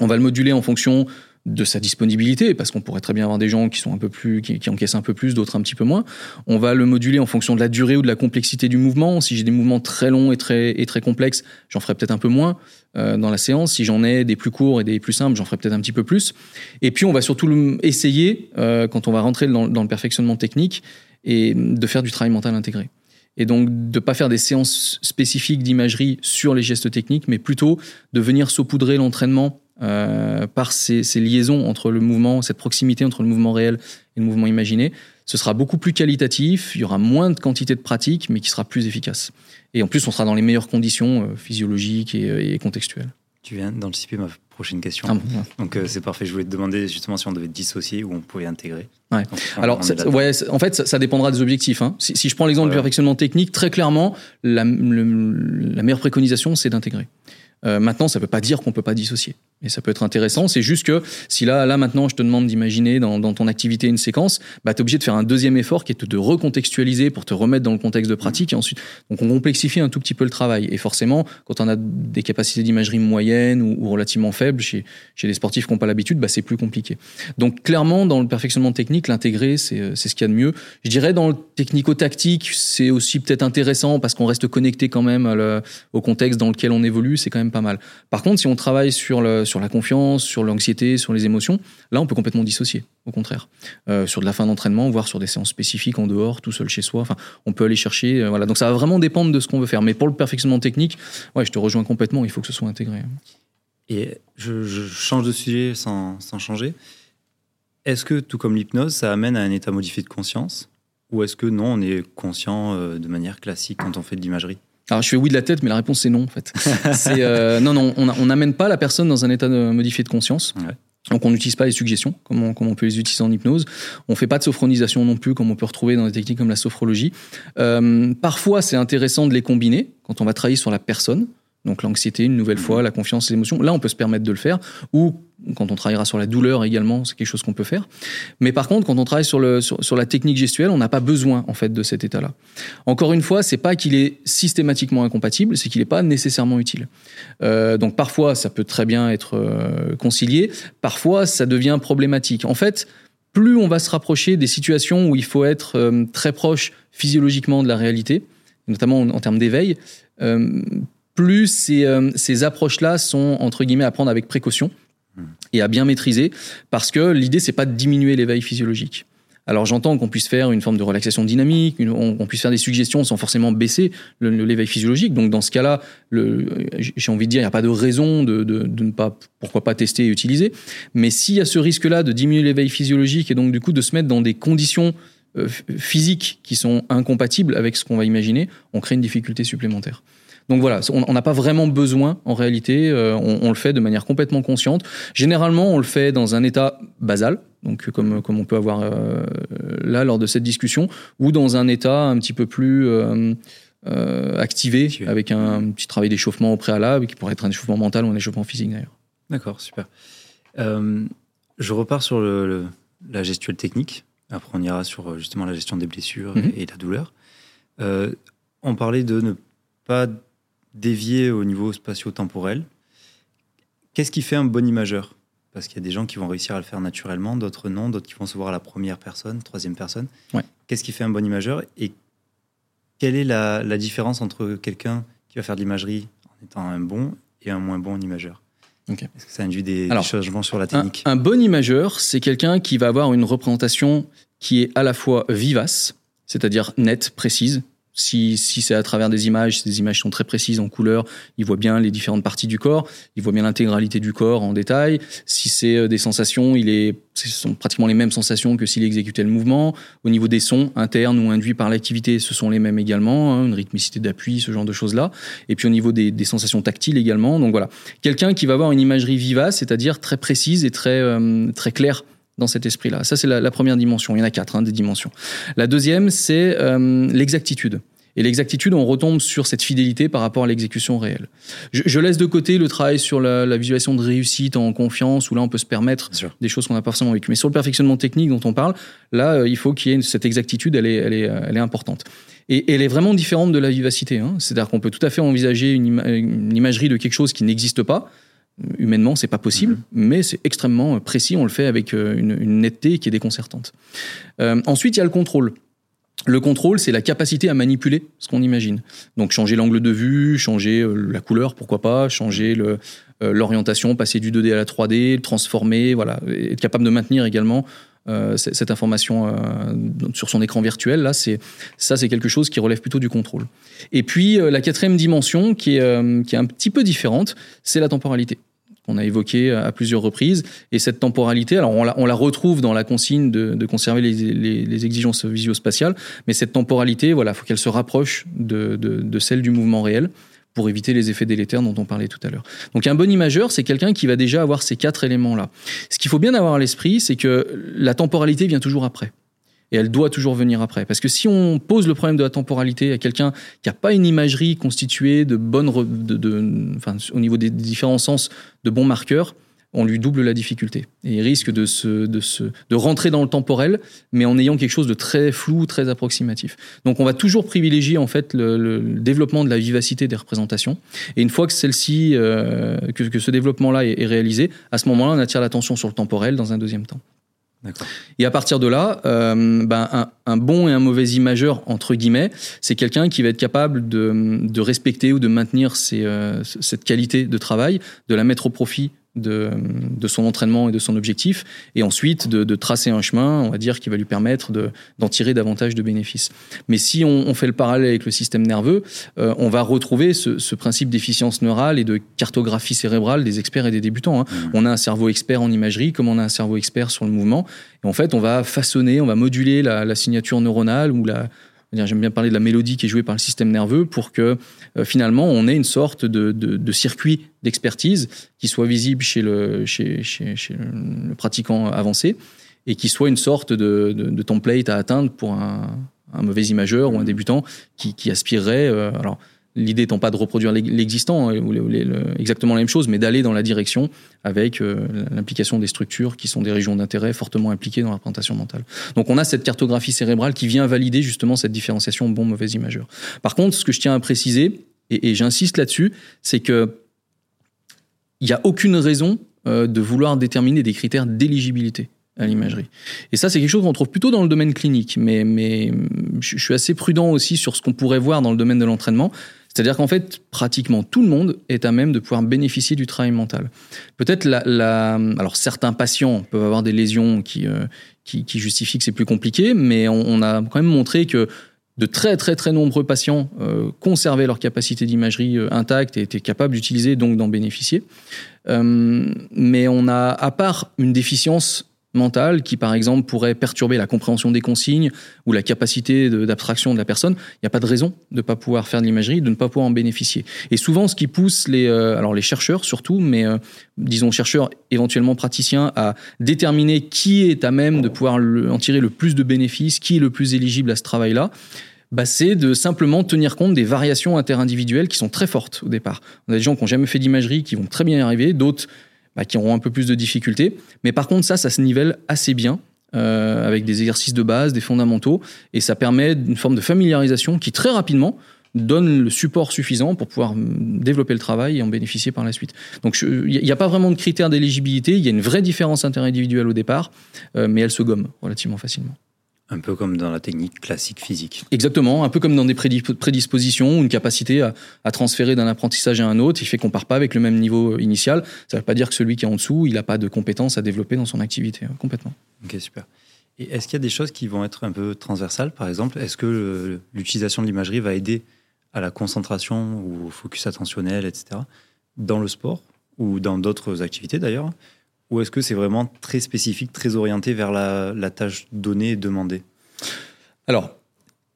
On va le moduler en fonction de sa disponibilité, parce qu'on pourrait très bien avoir des gens qui sont un peu plus, qui, encaissent un peu plus, d'autres un petit peu moins. On va le moduler en fonction de la durée ou de la complexité du mouvement. Si j'ai des mouvements très longs et très, et très complexes, j'en ferai peut-être un peu moins euh, dans la séance. Si j'en ai des plus courts et des plus simples, j'en ferai peut-être un petit peu plus. Et puis on va surtout essayer, euh, quand on va rentrer dans, dans le perfectionnement technique, et de faire du travail mental intégré et donc de pas faire des séances spécifiques d'imagerie sur les gestes techniques, mais plutôt de venir saupoudrer l'entraînement euh, par ces, ces, liaisons entre le mouvement, cette proximité entre le mouvement réel et le mouvement imaginé. Ce sera beaucoup plus qualitatif, il y aura moins de quantité de pratique, mais qui sera plus efficace. Et en plus, on sera dans les meilleures conditions euh, physiologiques et, et, contextuelles. Tu viens d'anticiper ma prochaine question. Ah bon, ouais. Donc euh, c'est parfait. Je voulais te demander justement si on devait dissocier ou on pouvait intégrer. Ouais. Donc, Alors, ouais, en fait, ça, ça, dépendra des objectifs. Hein. Si, si, je prends l'exemple du perfectionnement technique, très clairement, la, le, la meilleure préconisation, c'est d'intégrer. Euh, maintenant, ça ne veut pas dire qu'on ne peut pas dissocier. Et ça peut être intéressant. C'est juste que si là, là maintenant, je te demande d'imaginer dans, ton activité une séquence, bah, tu es obligé de faire un deuxième effort qui est de recontextualiser pour te remettre dans le contexte de pratique. Et ensuite, donc on complexifie un tout petit peu le travail. Et forcément, quand on a des capacités d'imagerie moyennes ou, relativement faibles chez, chez les sportifs qui n'ont pas l'habitude, bah, c'est plus compliqué. Donc clairement, dans le perfectionnement technique, l'intégrer, c'est ce qu'il y a de mieux. Je dirais dans le technico-tactique, c'est aussi peut-être intéressant parce qu'on reste connecté quand même au contexte dans lequel on évolue. C'est quand même pas mal. Par contre, si on travaille sur, le, sur la confiance, sur l'anxiété, sur les émotions, là, on peut complètement dissocier, au contraire. Euh, sur de la fin d'entraînement, voire sur des séances spécifiques en dehors, tout seul chez soi. Enfin, on peut aller chercher. Euh, voilà. Donc, ça va vraiment dépendre de ce qu'on veut faire. Mais pour le perfectionnement technique, ouais, je te rejoins complètement. Il faut que ce soit intégré. Et je, change de sujet sans, sans changer. Est-ce que, tout comme l'hypnose, ça amène à un état modifié de conscience? Ou est-ce que non, on est conscient euh, de manière classique quand on fait de l'imagerie? Alors je fais oui de la tête, mais la réponse c'est non en fait. euh, non, non, on n'amène pas la personne dans un état de modifié de conscience. Ouais. Donc on n'utilise pas les suggestions comme on, comme on, peut les utiliser en hypnose. On fait pas de sophronisation non plus comme on peut retrouver dans des techniques comme la sophrologie. Euh, parfois c'est intéressant de les combiner quand on va travailler sur la personne. Donc l'anxiété, une nouvelle fois, la confiance, les émotions. Là, on peut se permettre de le faire. Ou quand on travaillera sur la douleur également, c'est quelque chose qu'on peut faire. Mais par contre, quand on travaille sur, le, sur, sur la technique gestuelle, on n'a pas besoin en fait de cet état-là. Encore une fois, c'est pas qu'il est systématiquement incompatible, c'est qu'il n'est pas nécessairement utile. Euh, donc parfois, ça peut très bien être euh, concilié. Parfois, ça devient problématique. En fait, plus on va se rapprocher des situations où il faut être euh, très proche physiologiquement de la réalité, notamment en, termes d'éveil, plus ces, ces approches-là sont entre guillemets à prendre avec précaution mmh. et à bien maîtriser, parce que l'idée c'est pas de diminuer l'éveil physiologique. Alors j'entends qu'on puisse faire une forme de relaxation dynamique, qu'on puisse faire des suggestions sans forcément baisser l'éveil physiologique. Donc dans ce cas-là, j'ai envie de dire, il n'y a pas de raison de, ne pas, pourquoi pas tester et utiliser. Mais s'il y a ce risque-là de diminuer l'éveil physiologique et donc du coup de se mettre dans des conditions euh, physiques qui sont incompatibles avec ce qu'on va imaginer, on crée une difficulté supplémentaire. Donc voilà, on n'a pas vraiment besoin en réalité, euh, on, le fait de manière complètement consciente. Généralement, on le fait dans un état basal, donc comme, comme on peut avoir euh, là lors de cette discussion, ou dans un état un petit peu plus euh, activé, avec un, petit travail d'échauffement au préalable, qui pourrait être un échauffement mental ou un échauffement physique d'ailleurs. D'accord, super. je repars sur le, la gestuelle technique. Après, on ira sur justement la gestion des blessures mhm. et, la douleur. on parlait de ne pas dévier au niveau spatio-temporel. Qu'est-ce qui fait un bon imageur? Parce qu'il y a des gens qui vont réussir à le faire naturellement, d'autres non, d'autres qui vont se voir à la première personne, troisième personne. Qu'est-ce qui fait un bon imageur? Et quelle est la, différence entre quelqu'un qui va faire de l'imagerie en étant un bon et un moins bon imageur? Est-ce que ça induit des, changements sur la technique? un, bon imageur, c'est quelqu'un qui va avoir une représentation qui est à la fois vivace, c'est-à-dire nette, précise, si, si c'est à travers des images, ces images sont très précises en couleur, il voit bien les différentes parties du corps, il voit bien l'intégralité du corps en détail. Si c'est euh, des sensations, il est, ce sont pratiquement les mêmes sensations que s'il exécutait le mouvement. Au niveau des sons internes ou induits par l'activité, ce sont les mêmes également, hein, une rythmicité d'appui, ce genre de choses-là. Et puis au niveau des, des, sensations tactiles également. Donc voilà, quelqu'un qui va avoir une imagerie vivace, c'est-à-dire très précise et très, euh, très claire dans cet esprit-là. Ça, c'est la, première dimension. Il y en a quatre, hein, des dimensions. La deuxième, c'est euh, l'exactitude. Et l'exactitude, on retombe sur cette fidélité par rapport à l'exécution réelle. Je, laisse de côté le travail sur la, visualisation de réussite en confiance, où là on peut se permettre des choses qu'on n'a pas forcément vécues. Mais sur le perfectionnement technique dont on parle, là, euh, il faut qu'il y ait cette exactitude, elle est, elle est, elle est importante. Et, elle est vraiment différente de la vivacité. Hein. C'est-à-dire qu'on peut tout à fait envisager une, une imagerie de quelque chose qui n'existe pas, humainement, c'est pas possible, mhm. mais c'est extrêmement précis. On le fait avec euh, une, netteté qui est déconcertante. Euh, ensuite, il y a le contrôle. Le contrôle, c'est la capacité à manipuler ce qu'on imagine. Donc changer l'angle de vue, changer euh, la couleur, pourquoi pas, changer l'orientation, passer du 2D à la 3D, le transformer, voilà, être capable de maintenir également cette information sur son écran virtuel. Là, c'est ça, c'est quelque chose qui relève plutôt du contrôle. Et puis la quatrième dimension, qui est, qui est un petit peu différente, c'est la temporalité qu'on a évoqué à plusieurs reprises. Et cette temporalité, alors on la, retrouve dans la consigne de, conserver les, exigences visio-spatiales, mais cette temporalité, voilà, faut qu'elle se rapproche de, celle du mouvement réel pour éviter les effets délétères dont on parlait tout à l'heure. Donc un bon imageur, c'est quelqu'un qui va déjà avoir ces quatre éléments-là. Ce qu'il faut bien avoir à l'esprit, c'est que la temporalité vient toujours après et elle doit toujours venir après. Parce que si on pose le problème de la temporalité à quelqu'un qui n'a pas une imagerie constituée de bonnes, de, enfin, au niveau des différents sens, de bons marqueurs, on lui double la difficulté. Et il risque de, se, de, se, de rentrer dans le temporel, mais en ayant quelque chose de très flou, très approximatif. Donc on va toujours privilégier en fait le, développement de la vivacité des représentations. Et une fois que euh, que, que, ce développement-là est réalisé, à ce moment-là, on attire l'attention sur le temporel dans un deuxième temps. Et à partir de là, euh, ben, un, bon et un mauvais imageur, entre guillemets, c'est quelqu'un qui va être capable de, respecter ou de maintenir euh, cette qualité de travail, de la mettre au profit de, de, son entraînement et de son objectif, et ensuite de, de tracer un chemin, on va dire, qui va lui permettre d'en tirer davantage de bénéfices. Mais si on, on, fait le parallèle avec le système nerveux, euh, on va retrouver ce, ce principe d'efficience neurale et de cartographie cérébrale des experts et des débutants. Hein. Mmh. On a un cerveau expert en imagerie, comme on a un cerveau expert sur le mouvement, et en fait, on va façonner, on va moduler la, la signature neuronale ou la, J'aime bien parler de la mélodie qui est jouée par le système nerveux pour que euh, finalement on ait une sorte de, de, de circuit d'expertise qui soit visible chez le, chez, chez, chez le pratiquant avancé et qui soit une sorte de, de template à atteindre pour un, un, mauvais imageur ou un débutant qui, qui aspirerait. Euh, alors L'idée étant pas de reproduire l'existant, hein, ou exactement la même chose, mais d'aller dans la direction avec euh, l'implication des structures qui sont des régions d'intérêt fortement impliquées dans la représentation mentale. Donc on a cette cartographie cérébrale qui vient valider justement cette différenciation bon-mauvais imageur. Par contre, ce que je tiens à préciser, et, j'insiste là-dessus, c'est que il n'y a aucune raison euh, de vouloir déterminer des critères d'éligibilité à l'imagerie. Et ça, c'est quelque chose qu'on trouve plutôt dans le domaine clinique, mais je suis assez prudent aussi sur ce qu'on pourrait voir dans le domaine de l'entraînement. C'est-à-dire qu'en fait, pratiquement tout le monde est à même de pouvoir bénéficier du travail mental. Peut-être la, alors certains patients peuvent avoir des lésions qui, euh, justifient que c'est plus compliqué, mais on, a quand même montré que de très très très nombreux patients euh, conservaient leur capacité d'imagerie euh, intacte et étaient capables d'utiliser donc d'en bénéficier. Mais on a, à part une déficience mentale qui, par exemple, pourrait perturber la compréhension des consignes ou la capacité d'abstraction de, la personne, il n'y a pas de raison de ne pas pouvoir faire de l'imagerie, de ne pas pouvoir en bénéficier. Et souvent, ce qui pousse les, euh, alors les chercheurs surtout, mais euh, disons chercheurs éventuellement praticiens, à déterminer qui est à même de pouvoir en tirer le plus de bénéfices, qui est le plus éligible à ce travail-là, bah, c'est de simplement tenir compte des variations interindividuelles qui sont très fortes au départ. On a des gens qui n'ont jamais fait d'imagerie, qui vont très bien y arriver, d'autres bah, qui auront un peu plus de difficultés. Mais par contre, ça, ça se nivelle assez bien. Euh, avec des exercices de base, des fondamentaux, et ça permet une forme de familiarisation qui très rapidement donne le support suffisant pour pouvoir développer le travail et en bénéficier par la suite. Donc il n'y a pas vraiment de critères d'éligibilité, il y a une vraie différence interindividuelle au départ, euh, mais elle se gomme relativement facilement. Un peu comme dans la technique classique physique. Exactement, un peu comme dans des prédispositions ou une capacité à, transférer d'un apprentissage à un autre. Il fait qu'on part pas avec le même niveau initial. Ça ne veut pas dire que celui qui est en dessous, il n'a pas de compétences à développer dans son activité, hein, complètement. Ok, super. Et est-ce qu'il y a des choses qui vont être un peu transversales, par exemple? Est-ce que l'utilisation de l'imagerie va aider à la concentration ou au focus attentionnel, etc., dans le sport ou dans d'autres activités d'ailleurs? Ou est-ce que c'est vraiment très spécifique, très orienté vers la, tâche donnée et demandée? Alors,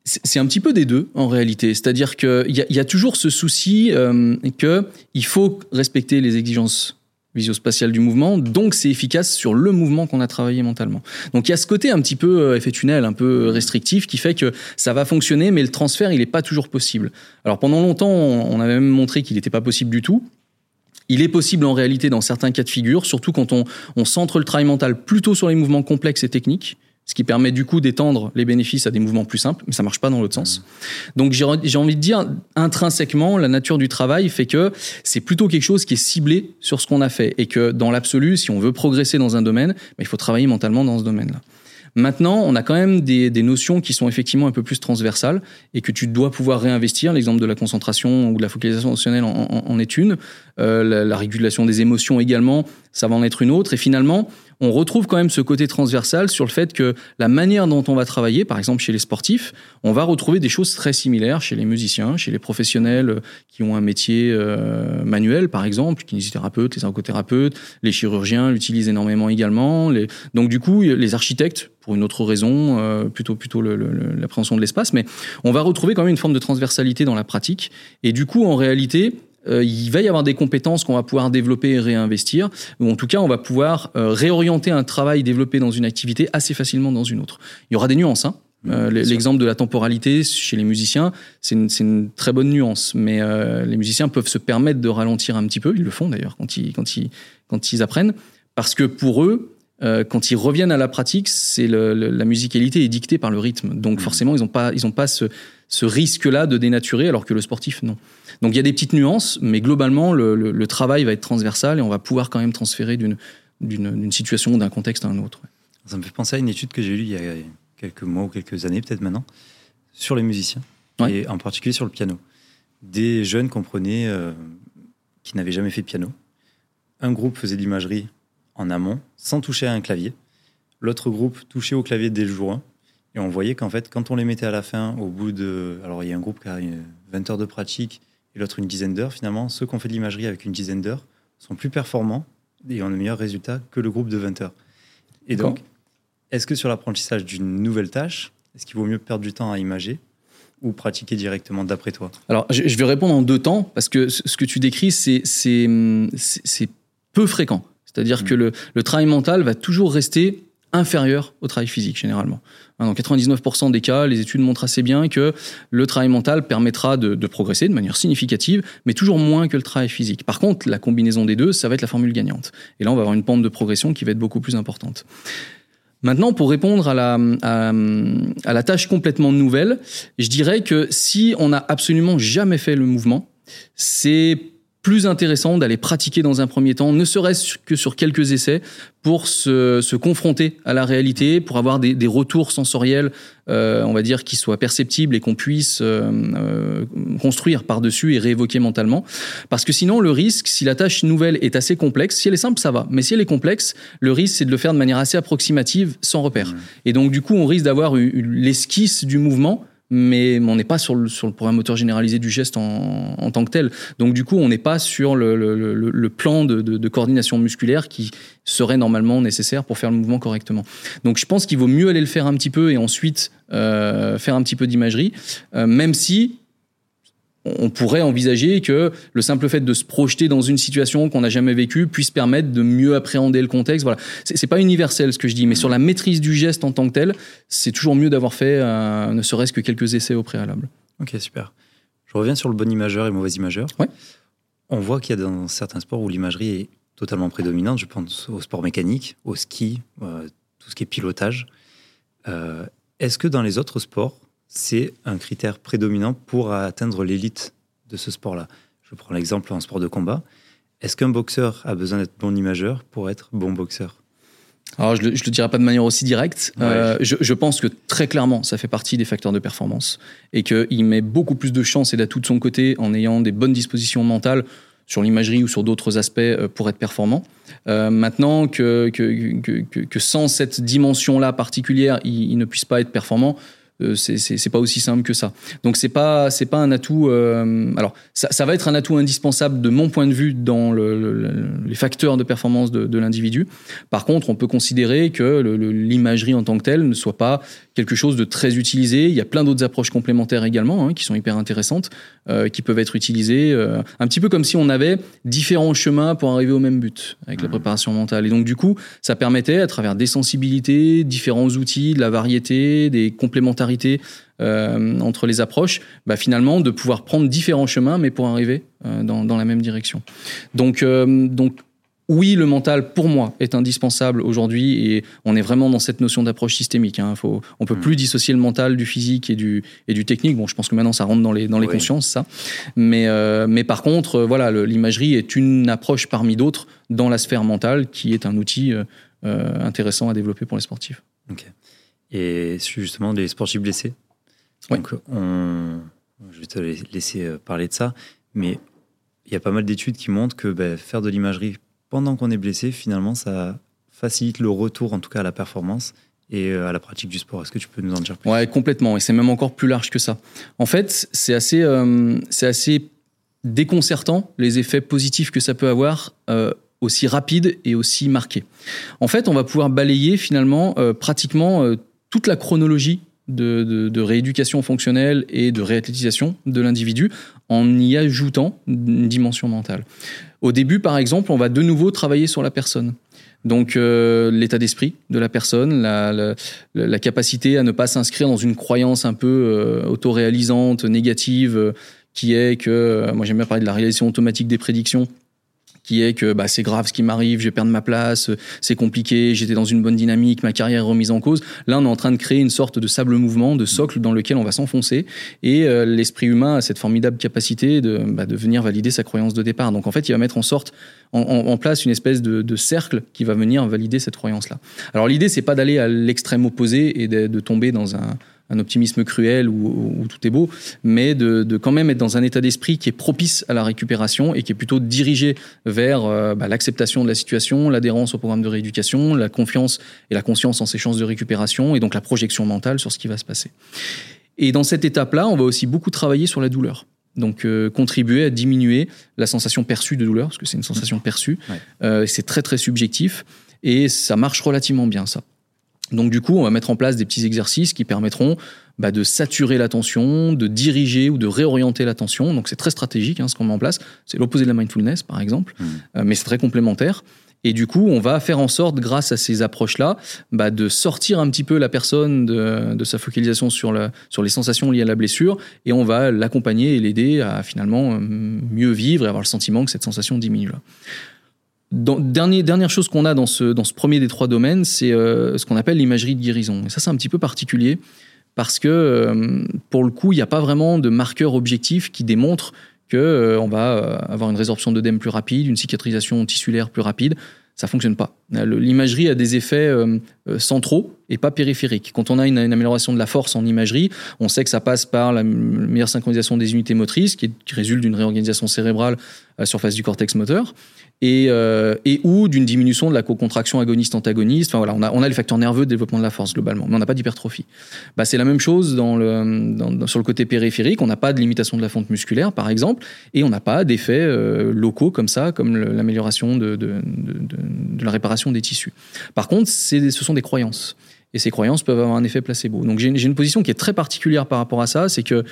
c'est un petit peu des deux en réalité. C'est-à-dire qu'il y, y, a toujours ce souci euh, qu'il faut respecter les exigences visio-spatiales du mouvement, donc c'est efficace sur le mouvement qu'on a travaillé mentalement. Donc il y a ce côté un petit peu euh, effet tunnel, un peu restrictif, qui fait que ça va fonctionner, mais le transfert, il n'est pas toujours possible. Alors pendant longtemps, on avait même montré qu'il n'était pas possible du tout. Il est possible en réalité dans certains cas de figure, surtout quand on, on centre le travail mental plutôt sur les mouvements complexes et techniques, ce qui permet du coup d'étendre les bénéfices à des mouvements plus simples, mais ça marche pas dans l'autre sens. Donc j'ai envie de dire, intrinsèquement, la nature du travail fait que c'est plutôt quelque chose qui est ciblé sur ce qu'on a fait, et que dans l'absolu, si on veut progresser dans un domaine, bah, il faut travailler mentalement dans ce domaine-là. Maintenant, on a quand même des, des, notions qui sont effectivement un peu plus transversales et que tu dois pouvoir réinvestir. L'exemple de la concentration ou de la focalisation émotionnelle en, en, en est une. Euh, la, la, régulation des émotions également, ça va en être une autre. Et finalement, on retrouve quand même ce côté transversal sur le fait que la manière dont on va travailler, par exemple chez les sportifs, on va retrouver des choses très similaires chez les musiciens, chez les professionnels qui ont un métier euh, manuel, par exemple, les kinésithérapeutes, les ergothérapeutes, les chirurgiens l'utilisent énormément également. Donc du coup, les architectes, pour une autre raison, euh, plutôt plutôt l'appréhension de l'espace, mais on va retrouver quand même une forme de transversalité dans la pratique. Et du coup, en réalité, euh, il va y avoir des compétences qu'on va pouvoir développer et réinvestir, ou en tout cas, on va pouvoir euh, réorienter un travail développé dans une activité assez facilement dans une autre. Il y aura des nuances. Hein. Euh, L'exemple de la temporalité chez les musiciens, c'est une, une, très bonne nuance, mais euh, les musiciens peuvent se permettre de ralentir un petit peu, ils le font d'ailleurs quand ils, quand, ils, quand ils apprennent, parce que pour eux, euh, quand ils reviennent à la pratique, c'est la musicalité est dictée par le rythme. Donc mmh. forcément, ils n'ont pas, ils ont pas ce, ce risque-là de dénaturer, alors que le sportif, non. Donc il y a des petites nuances, mais globalement, le, le, le, travail va être transversal et on va pouvoir quand même transférer d'une situation, d'un contexte à un autre. Ça me fait penser à une étude que j'ai lue il y a quelques mois ou quelques années, peut-être maintenant, sur les musiciens, ouais. et en particulier sur le piano. Des jeunes comprenaient euh, qui n'avaient jamais fait de piano. Un groupe faisait de l'imagerie en amont, sans toucher à un clavier. L'autre groupe touchait au clavier dès le jour 1. Et on voyait qu'en fait, quand on les mettait à la fin, au bout de. Alors, il y a un groupe qui a 20 heures de pratique et l'autre une dizaine d'heures. Finalement, ceux qui ont fait de l'imagerie avec une dizaine d'heures sont plus performants et ont de meilleurs résultats que le groupe de 20 heures. Et donc, est-ce que sur l'apprentissage d'une nouvelle tâche, est-ce qu'il vaut mieux perdre du temps à imager ou pratiquer directement d'après toi? Alors, je vais répondre en deux temps parce que ce que tu décris, c'est peu fréquent. C'est-à-dire mmh. que le, le, travail mental va toujours rester inférieur au travail physique généralement. Hein, dans 99% des cas, les études montrent assez bien que le travail mental permettra de, progresser de manière significative, mais toujours moins que le travail physique. Par contre, la combinaison des deux, ça va être la formule gagnante. Et là, on va avoir une pente de progression qui va être beaucoup plus importante. Maintenant, pour répondre à la, à, à la tâche complètement nouvelle, je dirais que si on n'a absolument jamais fait le mouvement, c'est plus intéressant d'aller pratiquer dans un premier temps, ne serait-ce que sur quelques essais, pour se, se, confronter à la réalité, pour avoir des, des retours sensoriels, euh, on va dire, qui soient perceptibles et qu'on puisse euh, euh, construire par-dessus et réévoquer mentalement. Parce que sinon, le risque, si la tâche nouvelle est assez complexe, si elle est simple, ça va. Mais si elle est complexe, le risque, c'est de le faire de manière assez approximative, sans repère. Mmh. Et donc, du coup, on risque d'avoir l'esquisse du mouvement, mais on n'est pas sur le, sur le programme moteur généralisé du geste en, en tant que tel. Donc du coup, on n'est pas sur le, le, le plan de, de, de, coordination musculaire qui serait normalement nécessaire pour faire le mouvement correctement. Donc je pense qu'il vaut mieux aller le faire un petit peu et ensuite euh, faire un petit peu d'imagerie, euh, même si on pourrait envisager que le simple fait de se projeter dans une situation qu'on n'a jamais vécue puisse permettre de mieux appréhender le contexte. Voilà, c'est pas universel ce que je dis, mais sur la maîtrise du geste en tant que tel, c'est toujours mieux d'avoir fait euh, ne serait-ce que quelques essais au préalable. Ok, super. Je reviens sur le bon imageur et le mauvais imageur. Ouais. On voit qu'il y a dans certains sports où l'imagerie est totalement prédominante. Je pense au sport mécanique, au ski, euh, tout ce qui est pilotage. Euh, Est-ce que dans les autres sports, c'est un critère prédominant pour atteindre l'élite de ce sport-là. Je prends l'exemple en sport de combat. Est-ce qu'un boxeur a besoin d'être bon imageur pour être bon boxeur? Alors, je ne le, dirai pas de manière aussi directe. Euh, je, je, pense que très clairement, ça fait partie des facteurs de performance et qu'il met beaucoup plus de chance et d'atouts de son côté en ayant des bonnes dispositions mentales sur l'imagerie ou sur d'autres aspects euh, pour être performant. Euh, maintenant que, que, que, que, sans cette dimension-là particulière, il, il, ne puisse pas être performant, c'est pas aussi simple que ça. Donc c'est pas c'est pas un atout. Euh, alors ça, va être un atout indispensable de mon point de vue dans le, le, les facteurs de performance de, de l'individu. Par contre, on peut considérer que l'imagerie en tant que telle ne soit pas quelque chose de très utilisé. Il y a plein d'autres approches complémentaires également hein, qui sont hyper intéressantes, euh, qui peuvent être utilisées. Euh, un petit peu comme si on avait différents chemins pour arriver au même but avec mmh. la préparation mentale. Et donc du coup, ça permettait à travers des sensibilités, différents outils, de la variété, des complémentarités euh, entre les approches, bah, finalement de pouvoir prendre différents chemins, mais pour arriver dans, dans, la même direction. Donc, donc oui, le mental, pour moi, est indispensable aujourd'hui et on est vraiment dans cette notion d'approche systémique. Hein. Faut, on peut mmh. plus dissocier le mental du physique et du, et du technique. Bon, je pense que maintenant, ça rentre dans les, dans les oui. consciences, ça. Mais, euh, mais par contre, euh, voilà, l'imagerie est une approche parmi d'autres dans la sphère mentale qui est un outil euh, intéressant à développer pour les sportifs. Ok et justement des sportifs blessés. Oui. Donc, on, je vais te laisser parler de ça, mais il y a pas mal d'études qui montrent que ben, faire de l'imagerie pendant qu'on est blessé, finalement, ça facilite le retour, en tout cas à la performance et euh, à la pratique du sport. Est-ce que tu peux nous en dire plus? Ouais, complètement. Et c'est même encore plus large que ça. En fait, c'est assez, euh, c'est assez déconcertant les effets positifs que ça peut avoir. Euh, aussi rapide et aussi marqué. En fait, on va pouvoir balayer finalement pratiquement toute la chronologie de, de, rééducation fonctionnelle et de réathlétisation de l'individu en y ajoutant une dimension mentale. Au début, par exemple, on va de nouveau travailler sur la personne. Donc euh, l'état d'esprit de la personne, la, capacité à ne pas s'inscrire dans une croyance un peu euh, autoréalisante, négative, euh, qui est que, moi j'aime bien parler de la réalisation automatique des prédictions, qui est que bah, c'est grave ce qui m'arrive, je vais perdre ma place, c'est compliqué, j'étais dans une bonne dynamique, ma carrière est remise en cause. Là, on est en train de créer une sorte de sable mouvement, de socle dans lequel on va s'enfoncer. Et euh, l'esprit humain a cette formidable capacité de, bah, de venir valider sa croyance de départ. Donc en fait, il va mettre en sorte en, place une espèce de, de, cercle qui va venir valider cette croyance-là. Alors l'idée, c'est pas d'aller à l'extrême opposé et de, de tomber dans un un optimisme cruel où, où, tout est beau, mais de, de, quand même être dans un état d'esprit qui est propice à la récupération et qui est plutôt dirigé vers euh, bah, l'acceptation de la situation, l'adhérence au programme de rééducation, la confiance et la conscience en ses chances de récupération et donc la projection mentale sur ce qui va se passer. Et dans cette étape-là, on va aussi beaucoup travailler sur la douleur. Donc euh, contribuer à diminuer la sensation perçue de douleur, parce que c'est une sensation perçue. Ouais. Euh, c'est très très subjectif et ça marche relativement bien ça. Donc du coup, on va mettre en place des petits exercices qui permettront bah, de saturer l'attention, de diriger ou de réorienter l'attention. Donc c'est très stratégique hein, ce qu'on met en place. C'est l'opposé de la mindfulness par exemple, mmh. euh, mais c'est très complémentaire. Et du coup, on va faire en sorte, grâce à ces approches-là, bah, de sortir un petit peu la personne de, de sa focalisation sur, la, sur les sensations liées à la blessure, et on va l'accompagner et l'aider à finalement mieux vivre et avoir le sentiment que cette sensation diminue. Là. Dernière chose qu'on a dans ce, dans ce premier des trois domaines, c'est euh, ce qu'on appelle l'imagerie de guérison. Et ça, c'est un petit peu particulier parce que, euh, pour le coup, il n'y a pas vraiment de marqueur objectif qui démontre que on va avoir une résorption d'œdème plus rapide, une cicatrisation tissulaire plus rapide ça fonctionne pas. L'imagerie a des effets euh, euh, centraux et pas périphériques. Quand on a une, amélioration de la force en imagerie, on sait que ça passe par la meilleure synchronisation des unités motrices, qui, résulte d'une réorganisation cérébrale à la surface du cortex moteur, et, euh, ou d'une diminution de la co-contraction agoniste-antagoniste. Enfin voilà, on a, on a les facteurs nerveux de développement de la force globalement, mais on n'a pas d'hypertrophie. Bah, c'est la même chose le, sur le côté périphérique. On n'a pas de limitation de la fonte musculaire, par exemple, et on n'a pas d'effets euh, locaux comme ça, comme l'amélioration de, la réparation des tissus. Par contre, ce sont des croyances. Et ces croyances peuvent avoir un effet placebo. Donc j'ai une position qui est très particulière par rapport à ça, c'est que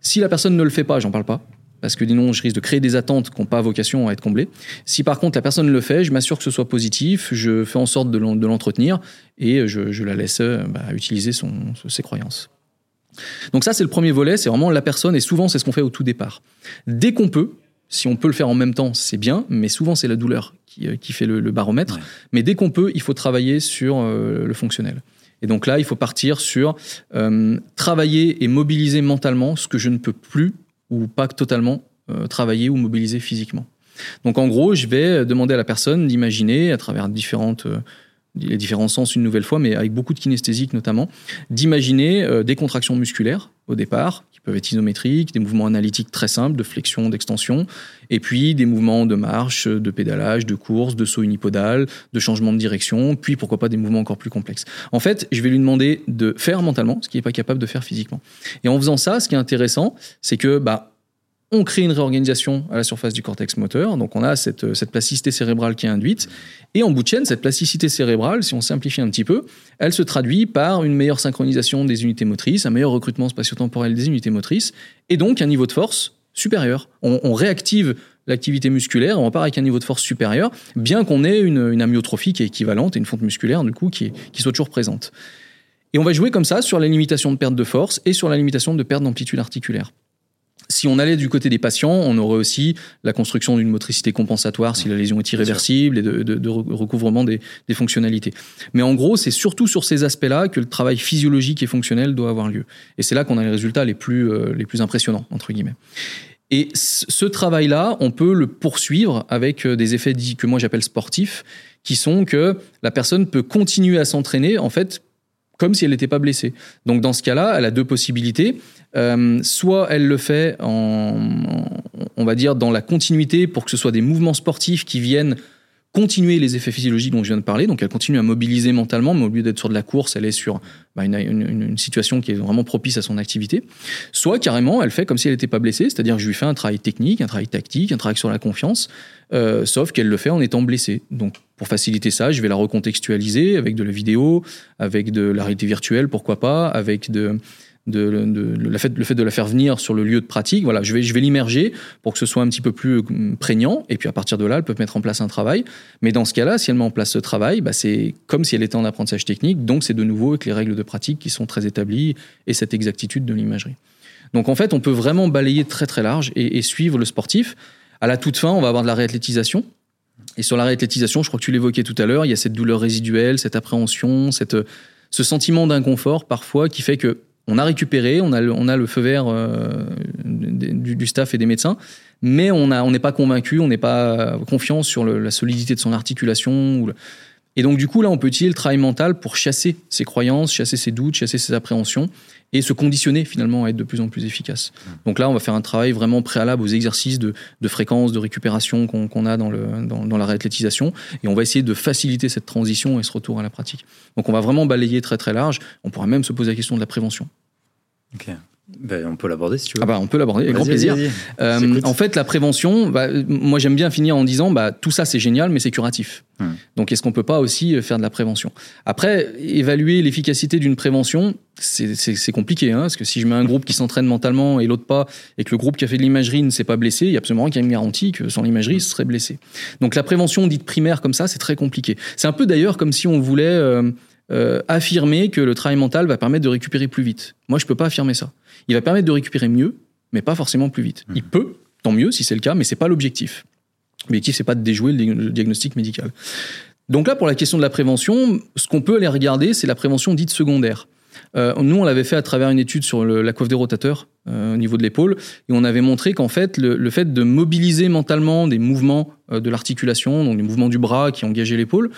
si la personne ne le fait pas, j'en parle pas parce que sinon je risque de créer des attentes qui n'ont pas vocation à être comblées. Si par contre la personne le fait, je m'assure que ce soit positif, je fais en sorte de l'entretenir et je, la laisse euh, bah, utiliser ses croyances. Donc ça c'est le premier volet, c'est vraiment la personne et souvent c'est ce qu'on fait au tout départ. Dès qu'on peut, si on peut le faire en même temps, c'est bien, mais souvent c'est la douleur qui, euh, fait le, baromètre. Mais dès qu'on peut, il faut travailler sur euh, le fonctionnel. Et donc là, il faut partir sur travailler et mobiliser mentalement ce que je ne peux plus ou pas totalement euh, travailler ou mobiliser physiquement. Donc en gros, je vais demander à la personne d'imaginer, à travers différentes, euh, les différents sens une nouvelle fois, mais avec beaucoup de kinesthésique notamment, d'imaginer euh, des contractions musculaires au départ, peuvent être isométriques, des mouvements analytiques très simples de flexion, d'extension, et puis des mouvements de marche, de pédalage, de course, de saut unipodal, de changement de direction, puis pourquoi pas des mouvements encore plus complexes. En fait, je vais lui demander de faire mentalement ce qu'il n'est pas capable de faire physiquement. Et en faisant ça, ce qui est intéressant, c'est que bah, on crée une réorganisation à la surface du cortex moteur, donc on a cette, plasticité cérébrale qui est induite, et en bout de chaîne, cette plasticité cérébrale, si on simplifie un petit peu, elle se traduit par une meilleure synchronisation des unités motrices, un meilleur recrutement spatio-temporel des unités motrices, et donc un niveau de force supérieur. On, réactive l'activité musculaire, on repart avec un niveau de force supérieur, bien qu'on ait une, amyotrophie qui est équivalente et une fonte musculaire, du coup, qui, qui soit toujours présente. Et on va jouer comme ça sur la limitation de perte de force et sur la limitation de perte d'amplitude articulaire. Si on allait du côté des patients, on aurait aussi la construction d'une motricité compensatoire si la lésion est irréversible et de, recouvrement des, fonctionnalités. Mais en gros, c'est surtout sur ces aspects-là que le travail physiologique et fonctionnel doit avoir lieu. Et c'est là qu'on a les résultats les plus, euh, les plus impressionnants, entre guillemets. Et ce travail-là, on peut le poursuivre avec euh, des effets que moi j'appelle sportifs, qui sont que la personne peut continuer à s'entraîner, en fait, comme si elle n'était pas blessée. Donc dans ce cas-là, elle a deux possibilités. Euh, soit elle le fait en, on va dire, dans la continuité pour que ce soit des mouvements sportifs qui viennent continuer les effets physiologiques dont je viens de parler. Donc elle continue à mobiliser mentalement, mais au lieu d'être sur de la course, elle est sur bah, une, une, situation qui est vraiment propice à son activité. Soit carrément, elle fait comme si elle n'était pas blessée, c'est-à-dire que je lui fais un travail technique, un travail tactique, un travail sur la confiance, euh, sauf qu'elle le fait en étant blessée. Donc pour faciliter ça, je vais la recontextualiser avec de la vidéo, avec de la réalité virtuelle, pourquoi pas, avec de le, fait, de la faire venir sur le lieu de pratique. Voilà, je vais, je vais l'immerger pour que ce soit un petit peu plus euh, prégnant. Et puis à partir de là, elle peut mettre en place un travail. Mais dans ce cas-là, si elle met en place ce travail, bah, c'est comme si elle était en apprentissage technique. Donc c'est de nouveau avec les règles de pratique qui sont très établies et cette exactitude de l'imagerie. Donc en fait, on peut vraiment balayer très très large et, suivre le sportif. À la toute fin, on va avoir de la réathlétisation. Et sur la réathlétisation, je crois que tu l'évoquais tout à l'heure, il y a cette douleur résiduelle, cette appréhension, cette, ce sentiment d'inconfort parfois qui fait que on a récupéré, on a le, feu vert euh, du, staff et des médecins, mais on n'est pas convaincu, on n'est pas confiant sur la solidité de son articulation. Et donc du coup là, on peut utiliser le travail mental pour chasser ses croyances, chasser ses doutes, chasser ses appréhensions et se conditionner finalement à être de plus en plus efficace. Donc là, on va faire un travail vraiment préalable aux exercices de, fréquence, de récupération qu'on a dans, le, dans, la réathlétisation, et on va essayer de faciliter cette transition et ce retour à la pratique. Donc on va vraiment balayer très très large. On pourra même se poser la question de la prévention. Ok. Ben, on peut l'aborder si tu veux. Ah bah, on peut l'aborder, avec grand plaisir. Euh, en fait, la prévention, bah, moi j'aime bien finir en disant bah, tout ça c'est génial, mais c'est curatif. Hmm. Donc est-ce qu'on peut pas aussi euh, faire de la prévention? Après, évaluer l'efficacité d'une prévention, c'est compliqué, hein, parce que si je mets un groupe qui s'entraîne mentalement et l'autre pas, et que le groupe qui a fait de l'imagerie ne s'est pas blessé, il y a absolument rien qui a une garantie que sans l'imagerie, il serait blessé. Donc la prévention dite primaire comme ça, c'est très compliqué. C'est un peu d'ailleurs comme si on voulait euh, affirmer que le travail mental va permettre de récupérer plus vite. Moi, je peux pas affirmer ça. Il va permettre de récupérer mieux, mais pas forcément plus vite. Il mhm. peut, tant mieux si c'est le cas, mais c'est pas l'objectif. L'objectif, c'est pas de déjouer le diagnostic médical. Donc là, pour la question de la prévention, ce qu'on peut aller regarder, c'est la prévention dite secondaire. nous, on l'avait fait à travers une étude sur la coiffe des rotateurs au niveau de l'épaule, et on avait montré qu'en fait, le, fait de mobiliser mentalement des mouvements de l'articulation, donc des mouvements du bras qui engageaient l'épaule,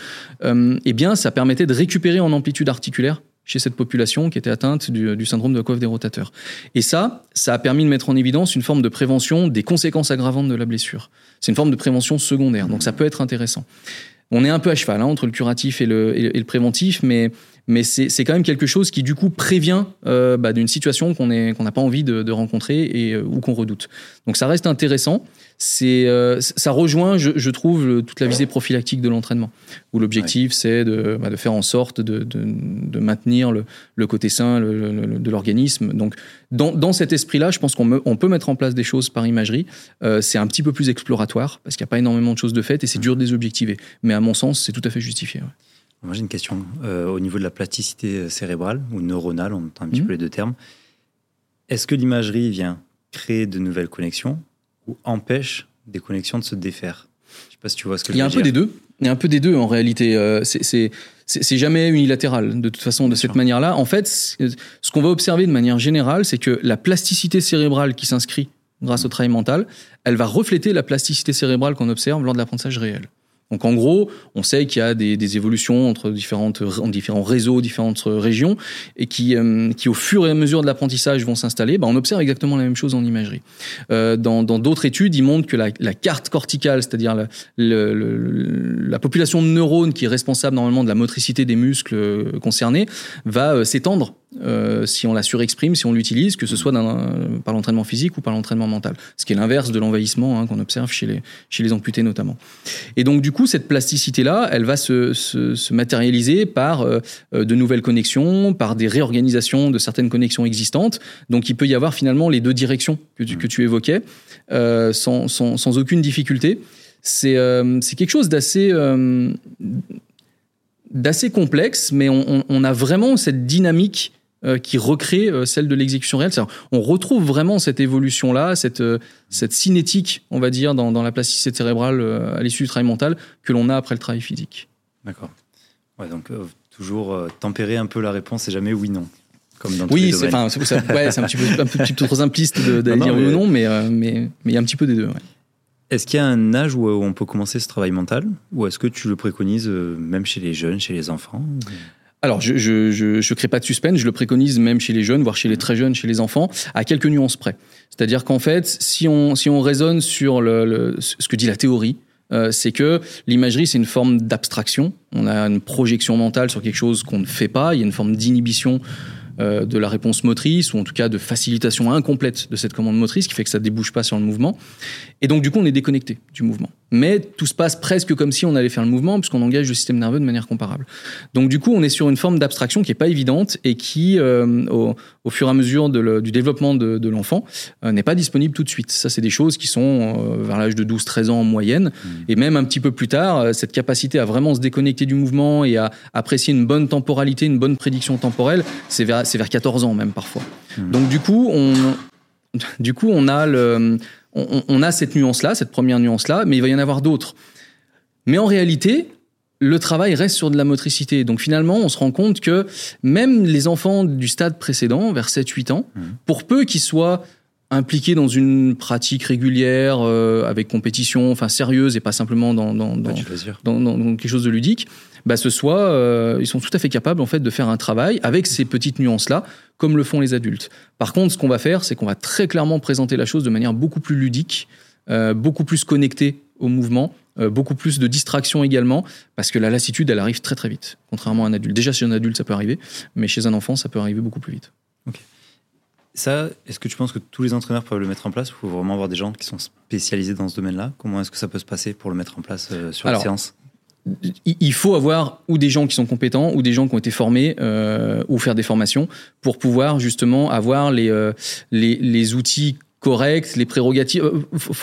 eh bien, ça permettait de récupérer en amplitude articulaire chez cette population qui était atteinte du, syndrome de la coiffe des rotateurs. Et ça, ça a permis de mettre en évidence une forme de prévention des conséquences aggravantes de la blessure. C'est une forme de prévention secondaire, donc ça peut être intéressant. On est un peu à cheval hein, entre le curatif et le, et le préventif, mais mais c'est quand même quelque chose qui du coup prévient euh, bah, d'une situation qu'on n'a pas envie de, de rencontrer et euh, ou qu'on redoute. Donc ça reste intéressant. C'est euh, ça rejoint, je, je, trouve, toute la visée prophylactique de l'entraînement, où l'objectif c'est de, bah, de, faire en sorte de, de maintenir le, le, côté sain le, de l'organisme. Donc dans, dans cet esprit-là, je pense qu'on on peut mettre en place des choses par imagerie. Euh, c'est un petit peu plus exploratoire parce qu'il n'y a pas énormément de choses de faites et c'est dur de les objectiver. Mais à mon sens, c'est tout à fait justifié. Ouais. Moi, j'ai une question. Euh, au niveau de la plasticité euh, cérébrale ou neuronale, on entend un petit mhm. peu les deux termes. Est-ce que l'imagerie vient créer de nouvelles connexions ou empêche des connexions de se défaire? Je sais pas si tu vois ce que je veux dire. Il y a un peu des deux. Il y a un peu des deux en réalité. Euh, c'est jamais unilatéral de toute façon de cette manière-là. En fait, ce qu'on va observer de manière générale, c'est que la plasticité cérébrale qui s'inscrit grâce au travail mental, elle va refléter la plasticité cérébrale qu'on observe lors de l'apprentissage réel. Donc en gros, on sait qu'il y a des, évolutions entre différentes, différents réseaux, différentes régions, et qui, euh, qui au fur et à mesure de l'apprentissage vont s'installer. Bah, on observe exactement la même chose en imagerie. Euh, dans d'autres études, ils montrent que la, carte corticale, c'est-à-dire la, la, population de neurones qui est responsable normalement de la motricité des muscles euh, concernés, va s'étendre euh, si on la surexprime, si on l'utilise, que ce soit par l'entraînement physique ou par l'entraînement mental. Ce qui est l'inverse de l'envahissement hein, qu'on observe chez les, amputés notamment. Et donc du coup, cette plasticité-là, elle va se, se, matérialiser par euh, de nouvelles connexions, par des réorganisations de certaines connexions existantes. Donc il peut y avoir finalement les deux directions que tu, évoquais, euh, sans, aucune difficulté. C'est quelque chose d'assez complexe, mais on, a vraiment cette dynamique euh, qui recrée euh, celle de l'exécution réelle. On retrouve vraiment cette évolution-là, cette, euh, cette cinétique, on va dire, dans, la plasticité cérébrale à l'issue du travail mental que l'on a après le travail physique. D'accord. Ouais, donc toujours tempérer un peu la réponse et jamais oui non. Comme dans oui, c'est un, ouais, un, petit peu, un petit peu trop simpliste de, dire oui ou non, mais il mais, mais y a un petit peu des deux. Est-ce qu'il y a un âge où on peut commencer ce travail mental? Ou est-ce que tu le préconises même chez les jeunes, chez les enfants? Alors, je je, je, je, crée pas de suspense, je le préconise même chez les jeunes, voire chez les très jeunes, chez les enfants, à quelques nuances près. C'est-à-dire qu'en fait, si on, si on raisonne sur le, ce que dit la théorie, euh, c'est que l'imagerie, c'est une forme d'abstraction. On a une projection mentale sur quelque chose qu'on ne fait pas. Il y a une forme d'inhibition euh, de la réponse motrice, ou en tout cas de facilitation incomplète de cette commande motrice, qui fait que ça débouche pas sur le mouvement. Et donc, du coup, on est déconnecté du mouvement. Mais tout se passe presque comme si on allait faire le mouvement, puisqu'on engage le système nerveux de manière comparable. Donc, du coup, on est sur une forme d'abstraction qui est pas évidente et qui, euh, au, au, fur et à mesure de du développement de, de l'enfant, euh, n'est pas disponible tout de suite. Ça, c'est des choses qui sont vers l'âge de 12-13 ans en moyenne. Mmh. Et même un petit peu plus tard, cette capacité à vraiment se déconnecter du mouvement et à apprécier une bonne temporalité, une bonne prédiction temporelle, c'est vers c'est vers 14 ans même parfois. Hmm. Donc du coup, on, du coup, on a le, on, a cette nuance-là, cette première nuance-là, mais il va y en avoir d'autres. Mais en réalité, le travail reste sur de la motricité. Donc finalement, on se rend compte que même les enfants du stade précédent, vers 7-8 ans, hmm. pour peu qu'ils soient impliqués dans une pratique régulière, euh, avec compétition, enfin sérieuse et pas simplement dans, dans, dans, dans quelque chose de ludique, bah, ce soit, euh, ils sont tout à fait capables en fait de faire un travail avec ces petites nuances là, comme le font les adultes. Par contre, ce qu'on va faire, c'est qu'on va très clairement présenter la chose de manière beaucoup plus ludique, euh, beaucoup plus connectée au mouvement, euh, beaucoup plus de distraction également, parce que la lassitude, elle arrive très très vite, contrairement à un adulte. Déjà chez un adulte, ça peut arriver, mais chez un enfant, ça peut arriver beaucoup plus vite. Ok. Ça, est-ce que tu penses que tous les entraîneurs peuvent le mettre en place Il faut vraiment avoir des gens qui sont spécialisés dans ce domaine-là? Comment est-ce que ça peut se passer pour le mettre en place sur la séance? Il faut avoir ou des gens qui sont compétents ou des gens qui ont été formés euh, ou faire des formations pour pouvoir justement avoir les, euh, les, les, outils corrects, les prérogatives. Euh,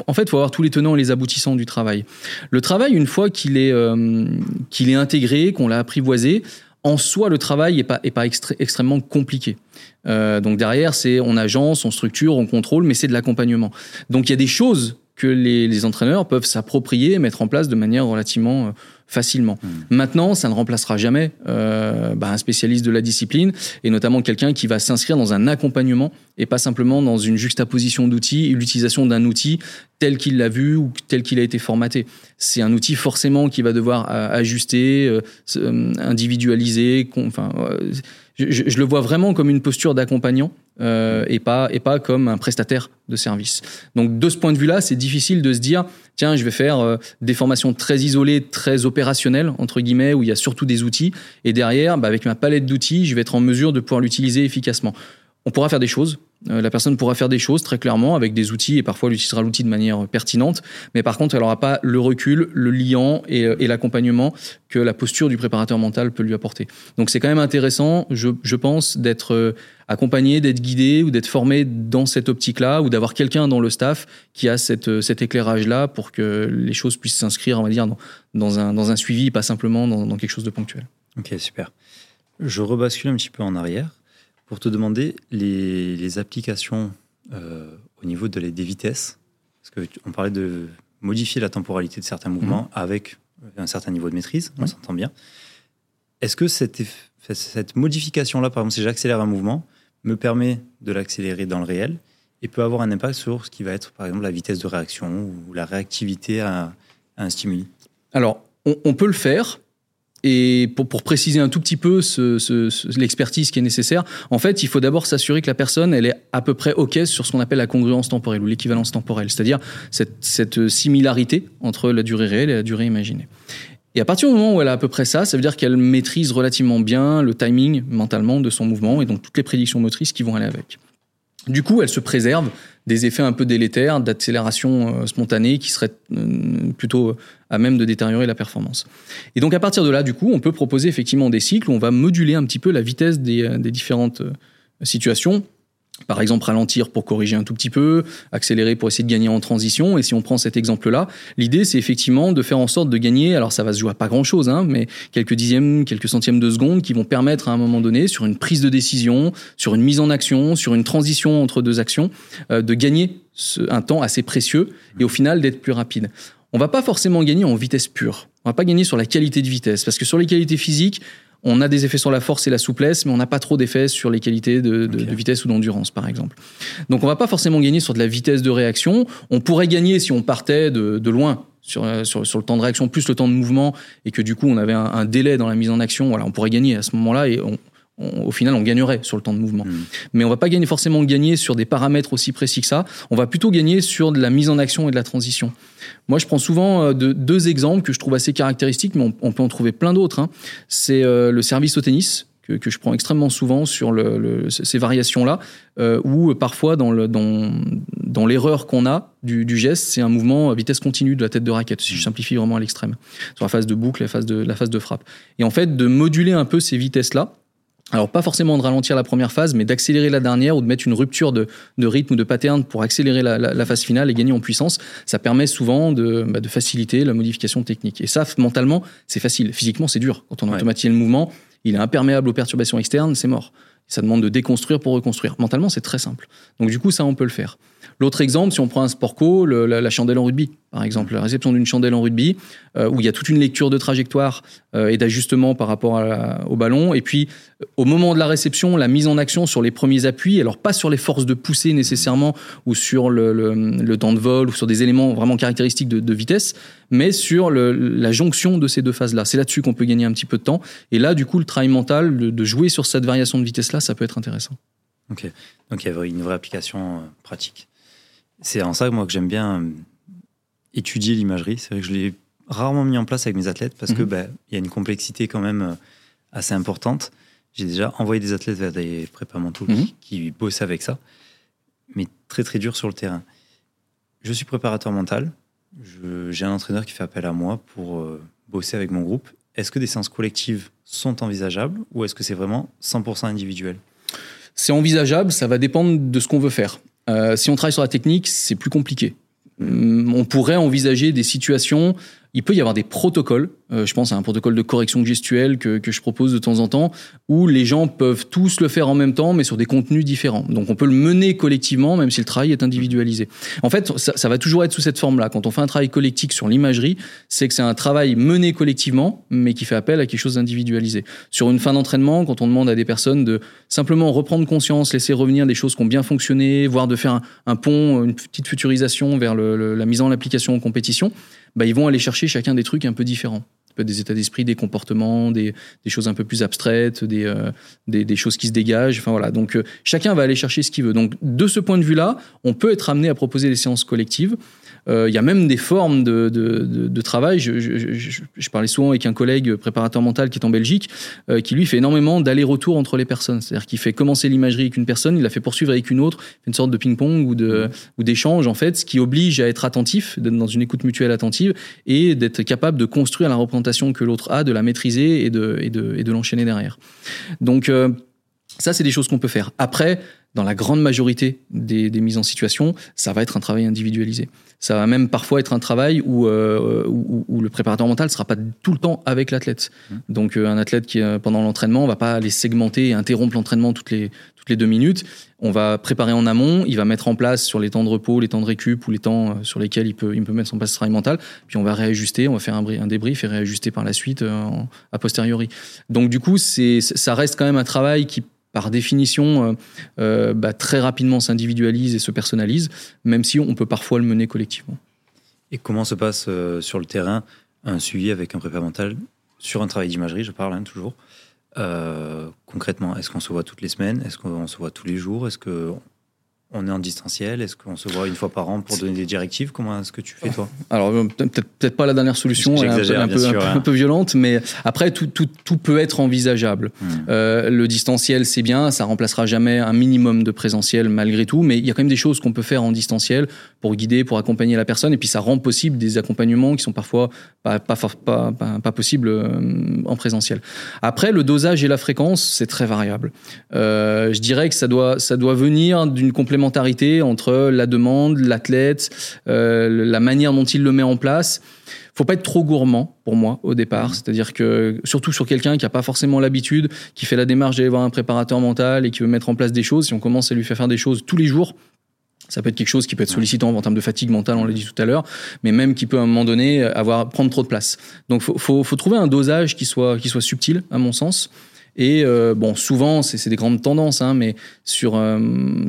en fait, il faut avoir tous les tenants et les aboutissants du travail. Le travail, une fois qu'il est, euh, qu'il est intégré, qu'on l'a apprivoisé, en soi, le travail n'est pas, est pas extrêmement compliqué. Euh, donc derrière, c'est on agence, on structure, on contrôle, mais c'est de l'accompagnement. Donc il y a des choses que les, entraîneurs peuvent s'approprier et mettre en place de manière relativement euh, facilement. Hmm. Maintenant, ça ne remplacera jamais euh, bah, un spécialiste de la discipline et notamment quelqu'un qui va s'inscrire dans un accompagnement et pas simplement dans une juxtaposition d'outils et l'utilisation d'un outil tel qu'il l'a vu ou tel qu'il a été formaté. C'est un outil forcément qui va devoir euh, ajuster, euh, individualiser. Enfin, je, je, le vois vraiment comme une posture d'accompagnant euh, et, pas, et pas comme un prestataire de service. Donc de ce point de vue-là, c'est difficile de se dire, tiens, je vais faire euh, des formations très isolées, très opérationnelles, entre guillemets, où il y a surtout des outils, et derrière, bah, avec ma palette d'outils, je vais être en mesure de pouvoir l'utiliser efficacement. On pourra faire des choses, la personne pourra faire des choses très clairement avec des outils et parfois elle utilisera l'outil de manière pertinente, mais par contre elle n'aura pas le recul, le liant et, euh, et l'accompagnement que la posture du préparateur mental peut lui apporter. Donc c'est quand même intéressant, je, pense, d'être euh, accompagné, d'être guidé ou d'être formé dans cette optique-là ou d'avoir quelqu'un dans le staff qui a cet éclairage-là pour que les choses puissent s'inscrire, on va dire, dans, dans, un, dans un suivi, pas simplement dans, dans quelque chose de ponctuel. Ok, super. Je rebascule un petit peu en arrière pour te demander les, applications euh, au niveau de des vitesses. Parce qu'on parlait de modifier la temporalité de certains mouvements mhm. avec un certain niveau de maîtrise, on s'entend bien. Est-ce que cette, cette modification-là, par exemple, si j'accélère un mouvement, me permet de l'accélérer dans le réel et peut avoir un impact sur ce qui va être, par exemple, la vitesse de réaction ou la réactivité à, un stimuli? Alors, on, peut le faire. Et pour, préciser un tout petit peu l'expertise qui est nécessaire, en fait, il faut d'abord s'assurer que la personne, elle est à peu près OK sur ce qu'on appelle la congruence temporelle ou l'équivalence temporelle, c'est-à-dire cette, cette, similarité entre la durée réelle et la durée imaginée. Et à partir du moment où elle a à peu près ça, ça veut dire qu'elle maîtrise relativement bien le timing mentalement de son mouvement et donc toutes les prédictions motrices qui vont aller avec. Du coup, elle se préserve des effets un peu délétères d'accélération euh, spontanée qui seraient euh, plutôt à même de détériorer la performance. Et donc à partir de là, du coup, on peut proposer effectivement des cycles où on va moduler un petit peu la vitesse des, euh, des différentes situations par exemple, ralentir pour corriger un tout petit peu, accélérer pour essayer de gagner en transition. Et si on prend cet exemple-là, l'idée, c'est effectivement de faire en sorte de gagner, alors ça va se jouer à pas grand-chose, hein, mais quelques dixièmes, quelques centièmes de seconde qui vont permettre à un moment donné, sur une prise de décision, sur une mise en action, sur une transition entre deux actions, euh, de gagner un temps assez précieux et au final d'être plus rapide. On va pas forcément gagner en vitesse pure. On va pas gagner sur la qualité de vitesse, parce que sur les qualités physiques, on a des effets sur la force et la souplesse, mais on n'a pas trop d'effets sur les qualités de, vitesse ou d'endurance, par exemple. Donc on va pas forcément gagner sur de la vitesse de réaction. On pourrait gagner si on partait de, loin sur, sur, le temps de réaction plus le temps de mouvement et que du coup on avait un, délai dans la mise en action. Voilà, on pourrait gagner à ce moment-là et au final, on gagnerait sur le temps de mouvement. Hmm. Mais on va pas gagner forcément gagner sur des paramètres aussi précis que ça. On va plutôt gagner sur de la mise en action et de la transition. Moi, je prends souvent euh, deux exemples que je trouve assez caractéristiques, mais on, peut en trouver plein d'autres. Hein. C'est euh, le service au tennis, que, je prends extrêmement souvent sur ces variations-là, euh, où parfois dans, l'erreur qu'on a du, geste, c'est un mouvement à vitesse continue de la tête de raquette, si je simplifie vraiment à l'extrême, sur la phase de boucle, la phase de, la phase de frappe. Et en fait, de moduler un peu ces vitesses-là, alors pas forcément de ralentir la première phase, mais d'accélérer la dernière ou de mettre une rupture de, rythme ou de pattern pour accélérer la, phase finale et gagner en puissance. Ça permet souvent de, bah, faciliter la modification technique. Et ça, mentalement, c'est facile. Physiquement, c'est dur. Quand on automatise le mouvement, il est imperméable aux perturbations externes, c'est mort. Ça demande de déconstruire pour reconstruire. Mentalement, c'est très simple. Donc du coup, ça, on peut le faire. L'autre exemple, si on prend un sport co, la, chandelle en rugby, par exemple, la réception d'une chandelle en rugby, euh, où il y a toute une lecture de trajectoire euh, et d'ajustement par rapport au ballon, et puis au moment de la réception, la mise en action sur les premiers appuis, alors pas sur les forces de poussée nécessairement, ou sur le, temps de vol, ou sur des éléments vraiment caractéristiques de, vitesse, mais sur la jonction de ces deux phases-là. C'est là-dessus qu'on peut gagner un petit peu de temps, et là, du coup, le travail mental, de, de jouer sur cette variation de vitesse-là, ça peut être intéressant. Ok, donc il y a une vraie application euh, pratique. C'est en ça moi que j'aime bien euh, étudier l'imagerie. C'est vrai que je l'ai rarement mis en place avec mes athlètes parce que mhm. bah, il y a une complexité quand même euh, assez importante. J'ai déjà envoyé des athlètes vers des prépas mentaux mhm. qui, bossent avec ça, mais très très dur sur le terrain. Je suis préparateur mental. J'ai un entraîneur qui fait appel à moi pour euh, bosser avec mon groupe. Est-ce que des séances collectives sont envisageables ou est-ce que c'est vraiment 100% individuel? C'est envisageable, ça va dépendre de ce qu'on veut faire. Euh, si on travaille sur la technique, c'est plus compliqué. Hum, on pourrait envisager des situations il peut y avoir des protocoles. Euh, je pense à un protocole de correction gestuelle que, que, je propose de temps en temps, où les gens peuvent tous le faire en même temps, mais sur des contenus différents. Donc on peut le mener collectivement, même si le travail est individualisé. En fait, ça, ça va toujours être sous cette forme-là. Quand on fait un travail collectif sur l'imagerie, c'est que c'est un travail mené collectivement, mais qui fait appel à quelque chose d'individualisé. Sur une fin d'entraînement, quand on demande à des personnes de simplement reprendre conscience, laisser revenir des choses qui ont bien fonctionné, voire de faire un, pont, une petite futurisation vers le, la mise en application en compétition, bah, ils vont aller chercher chacun des trucs un peu différents. Des états d'esprit, des comportements, des, choses un peu plus abstraites, des, euh, des, choses qui se dégagent. Enfin voilà. Donc euh, chacun va aller chercher ce qu'il veut. Donc de ce point de vue-là, on peut être amené à proposer des séances collectives. Euh, il y a même des formes de, de, de, de travail. Je, je, je, je, parlais souvent avec un collègue préparateur mental qui est en Belgique, euh, qui lui fait énormément d'aller-retour entre les personnes. C'est-à-dire qu'il fait commencer l'imagerie avec une personne, il la fait poursuivre avec une autre, une sorte de ping-pong ou de mmh. ou d'échange en fait, ce qui oblige à être attentif, d'être dans une écoute mutuelle attentive et d'être capable de construire la représentation que l'autre a, de la maîtriser et de et de, et de l'enchaîner derrière. Donc euh, ça, c'est des choses qu'on peut faire. Après, dans la grande majorité des, des, mises en situation, ça va être un travail individualisé. Ça va même parfois être un travail où, euh, où, où le préparateur mental ne sera pas tout le temps avec l'athlète. Mmh. Donc euh, un athlète qui, euh, pendant l'entraînement, va pas aller segmenter et interrompre l'entraînement toutes les, toutes les deux minutes. On va préparer en amont, il va mettre en place sur les temps de repos, les temps de récup ou les temps sur lesquels il peut, il peut mettre en place ce travail mental. Puis on va réajuster, on va faire un, un débrief et réajuster par la suite a posteriori. Donc du coup, ça reste quand même un travail qui par définition, euh, euh, bah, très rapidement s'individualise et se personnalise, même si on peut parfois le mener collectivement. Et comment se passe euh, sur le terrain un suivi avec un prépa mental sur un travail d'imagerie, je parle hein, toujours. Concrètement, est-ce qu'on se voit toutes les semaines? Est-ce qu'on se voit tous les jours? Est-ce que on est en distanciel Est-ce qu'on se voit une fois par an pour donner des directives? Comment est-ce que tu fais, toi? Alors, euh, peut-être peut pas la dernière solution, un, peu, un, peu, sûr, hein. un, peu, violente, mais après, tout, tout, tout peut être envisageable. Hmm. Euh, le distanciel, c'est bien, ça remplacera jamais un minimum de présentiel malgré tout, mais il y a quand même des choses qu'on peut faire en distanciel pour guider, pour accompagner la personne, et puis ça rend possible des accompagnements qui sont parfois pas, pas, pas, pas, pas possibles euh, en présentiel. Après, le dosage et la fréquence, c'est très variable. Euh, je dirais que ça doit, ça doit venir d'une complémentarité complémentarité entre la demande, l'athlète, euh, la manière dont il le met en place. Faut pas être trop gourmand pour moi au départ, mmh. c'est-à-dire que surtout sur quelqu'un qui a pas forcément l'habitude, qui fait la démarche d'aller voir un préparateur mental et qui veut mettre en place des choses, si on commence à lui faire faire des choses tous les jours, ça peut être quelque chose qui peut être sollicitant en termes de fatigue mentale, on l'a dit tout à l'heure, mais même qui peut à un moment donné avoir prendre trop de place. Donc faut, faut, faut trouver un dosage qui soit qui soit subtil à mon sens. Et euh, bon, souvent, c'est des grandes tendances, hein, mais sur, euh,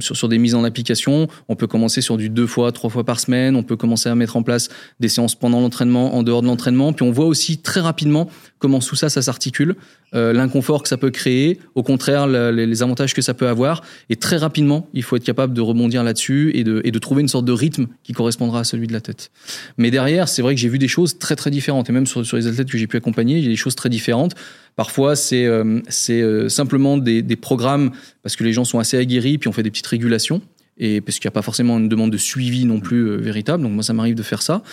sur, sur des mises en application, on peut commencer sur du deux fois, trois fois par semaine. On peut commencer à mettre en place des séances pendant l'entraînement, en dehors de l'entraînement. Puis on voit aussi très rapidement comment sous ça, ça s'articule, euh, l'inconfort que ça peut créer, au contraire, le, les avantages que ça peut avoir. Et très rapidement, il faut être capable de rebondir là-dessus et de, trouver une sorte de rythme qui correspondra à celui de la tête. Mais derrière, c'est vrai que j'ai vu des choses très très différentes. Et même sur, les athlètes que j'ai pu accompagner, a des choses très différentes. Parfois, c'est euh, euh, simplement des, programmes parce que les gens sont assez aguerris, puis on fait des petites régulations. Et parce qu'il n'y a pas forcément une demande de suivi non plus euh, véritable, donc moi ça m'arrive de faire ça.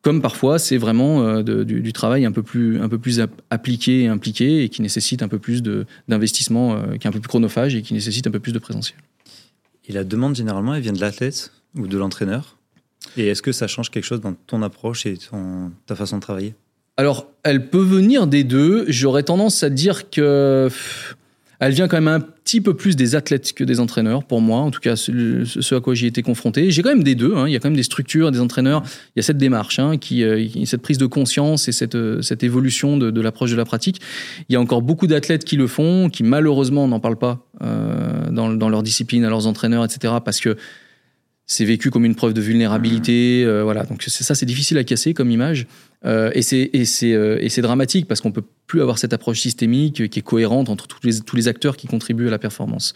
Comme parfois c'est vraiment euh, de, du, du, travail un peu plus un peu plus appliqué et impliqué et qui nécessite un peu plus d'investissement, euh, qui est un peu plus chronophage et qui nécessite un peu plus de présentiel. Et la demande généralement, elle vient de l'athlète ou de l'entraîneur? Et est-ce que ça change quelque chose dans ton approche et ton, ta façon de travailler? Alors, elle peut venir des deux. J'aurais tendance à dire que elle vient quand même un petit peu plus des athlètes que des entraîneurs, pour moi, en tout cas ce, à quoi j'ai été confronté. J'ai quand même des deux, hein. il y a quand même des structures, des entraîneurs, il y a cette démarche, hein, qui, euh, cette prise de conscience et cette, euh, cette évolution de, de l'approche de la pratique. Il y a encore beaucoup d'athlètes qui le font, qui malheureusement n'en parlent pas euh, dans, dans leur discipline, à leurs entraîneurs, etc., parce que c'est vécu comme une preuve de vulnérabilité. Euh, voilà, donc ça, c'est difficile à casser comme image. Euh, et c'est et c'est euh, et c'est dramatique parce qu'on peut plus avoir cette approche systémique qui est cohérente entre tous les tous les acteurs qui contribuent à la performance.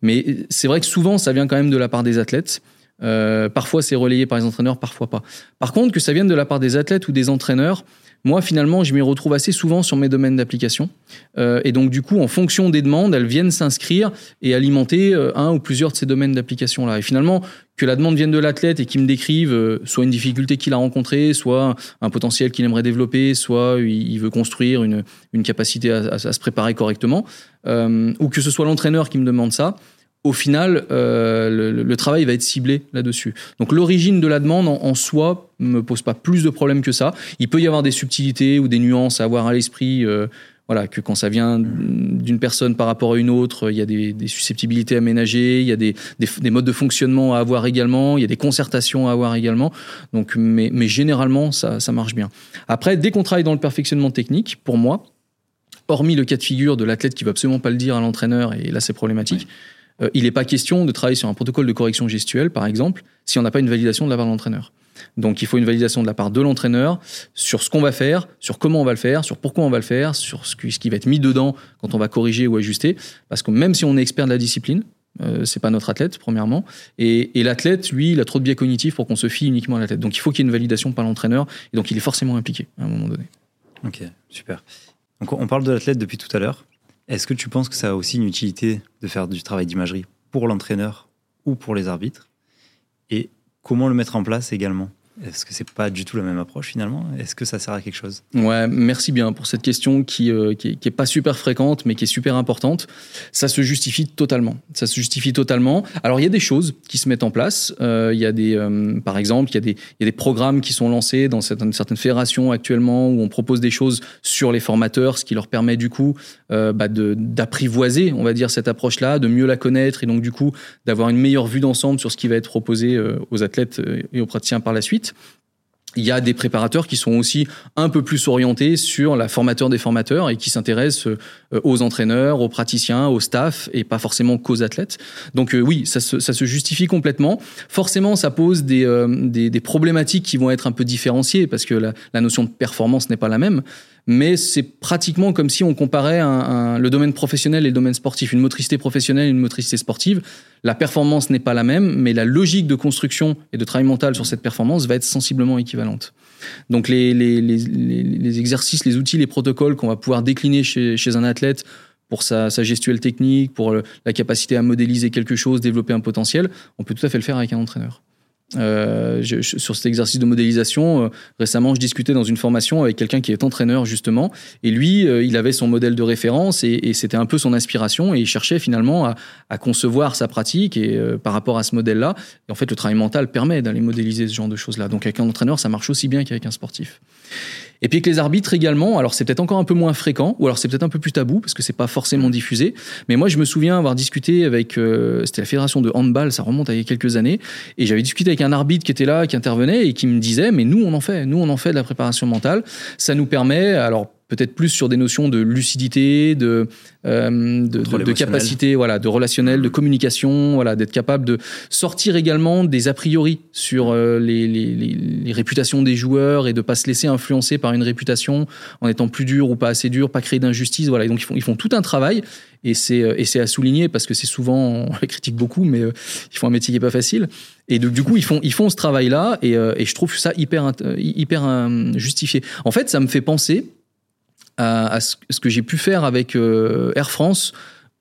Mais c'est vrai que souvent, ça vient quand même de la part des athlètes. Parfois, c'est relayé par les entraîneurs, parfois pas. Par contre, que ça vienne de la part des athlètes ou des entraîneurs, moi, finalement, je m'y retrouve assez souvent sur mes domaines d'application. Euh, et donc, du coup, en fonction des demandes, elles viennent s'inscrire et alimenter euh, un ou plusieurs de ces domaines d'application-là. Et finalement, que la demande vienne de l'athlète et qu'il me décrive euh, soit une difficulté qu'il a rencontrée, soit un potentiel qu'il aimerait développer, soit il veut construire une, une capacité à, se préparer correctement, ou que ce soit l'entraîneur qui me demande ça, au final, euh, le, travail va être ciblé là-dessus. Donc l'origine de la demande en, soi me pose pas plus de problèmes que ça. Il peut y avoir des subtilités ou des nuances à avoir à l'esprit. Euh, voilà, que quand ça vient d'une personne par rapport à une autre, il y a des, susceptibilités à ménager, il y a des, modes de fonctionnement à avoir également, il y a des concertations à avoir également. Donc, mais, généralement, ça, ça marche bien. Après, dès qu'on travaille dans le perfectionnement technique, pour moi, hormis le cas de figure de l'athlète qui va absolument pas le dire à l'entraîneur, et là c'est problématique, euh, il n'est pas question de travailler sur un protocole de correction gestuelle, par exemple, si on n'a pas une validation de la part de l'entraîneur. Donc il faut une validation de la part de l'entraîneur sur ce qu'on va faire, sur comment on va le faire, sur pourquoi on va le faire, sur ce qui va être mis dedans quand on va corriger ou ajuster. Parce que même si on est expert de la discipline, euh, c'est pas notre athlète, premièrement. Et, l'athlète, lui, il a trop de biais cognitifs pour qu'on se fie uniquement à l'athlète. Donc il faut qu'il y ait une validation par l'entraîneur. Et donc il est forcément impliqué à un moment donné. Ok, super. Donc on parle de l'athlète depuis tout à l'heure. Est-ce que tu penses que ça a aussi une utilité de faire du travail d'imagerie pour l'entraîneur ou pour les arbitres? Et comment le mettre en place également? Est-ce que c'est pas du tout la même approche finalement? Est-ce que ça sert à quelque chose? Ouais, merci bien pour cette question qui, euh, qui, est, pas super fréquente mais qui est super importante. Ça se justifie totalement. Ça se justifie totalement. Alors il y a des choses qui se mettent en place. Euh, il y a des, euh, par exemple, il y, a des, il y a des programmes qui sont lancés dans certaines, fédérations actuellement où on propose des choses sur les formateurs, ce qui leur permet du coup bah, d'apprivoiser, on va dire, cette approche-là, de mieux la connaître et donc du coup d'avoir une meilleure vue d'ensemble sur ce qui va être proposé aux athlètes et aux praticiens par la suite. Il y a des préparateurs qui sont aussi un peu plus orientés sur la formateur des formateurs et qui s'intéressent euh, aux entraîneurs, aux praticiens, au staff et pas forcément qu'aux athlètes. Donc euh, oui, ça se, justifie complètement. Forcément, ça pose euh, des, problématiques qui vont être un peu différenciées parce que la notion de performance n'est pas la même mais c'est pratiquement comme si on comparait le domaine professionnel et le domaine sportif. Une motricité professionnelle et une motricité sportive, la performance n'est pas la même, mais la logique de construction et de travail mental sur cette performance va être sensiblement équivalente. Donc les, exercices, les outils, les protocoles qu'on va pouvoir décliner chez, un athlète pour sa, gestuelle technique, pour la capacité à modéliser quelque chose, développer un potentiel, on peut tout à fait le faire avec un entraîneur. Euh, sur cet exercice de modélisation, euh, récemment, je discutais dans une formation avec quelqu'un qui est entraîneur justement, et lui, euh, il avait son modèle de référence et, c'était un peu son inspiration, et il cherchait finalement à, concevoir sa pratique et par rapport à ce modèle-là. Et en fait, le travail mental permet d'aller modéliser ce genre de choses-là. Donc, avec un entraîneur, ça marche aussi bien qu'avec un sportif. Et puis que les arbitres également, alors c'est peut-être encore un peu moins fréquent, ou alors c'est peut-être un peu plus tabou parce que c'est pas forcément diffusé. Mais moi, je me souviens avoir discuté avec, euh, c'était la fédération de handball, ça remonte à il y a quelques années, et j'avais discuté avec un arbitre qui était là, qui intervenait et qui me disait, mais nous on en fait, nous on en fait de la préparation mentale. Ça nous permet, alors peut-être plus sur des notions de lucidité, de, euh, de, capacité, voilà, de relationnel, de communication, voilà, d'être capable de sortir également des a priori sur euh, les, les, les, réputations des joueurs et de pas se laisser influencer par une réputation en étant plus dur ou pas assez dur, pas créer d'injustice, voilà. donc ils font, ils font tout un travail et c'est euh, et c'est à souligner parce que c'est souvent on les critique beaucoup, mais ils font un métier qui est pas facile. Et du coup ils font ils font ce travail là et, et je trouve ça hyper hyper justifié. En fait, ça me fait penser à, ce que j'ai pu faire avec euh, Air France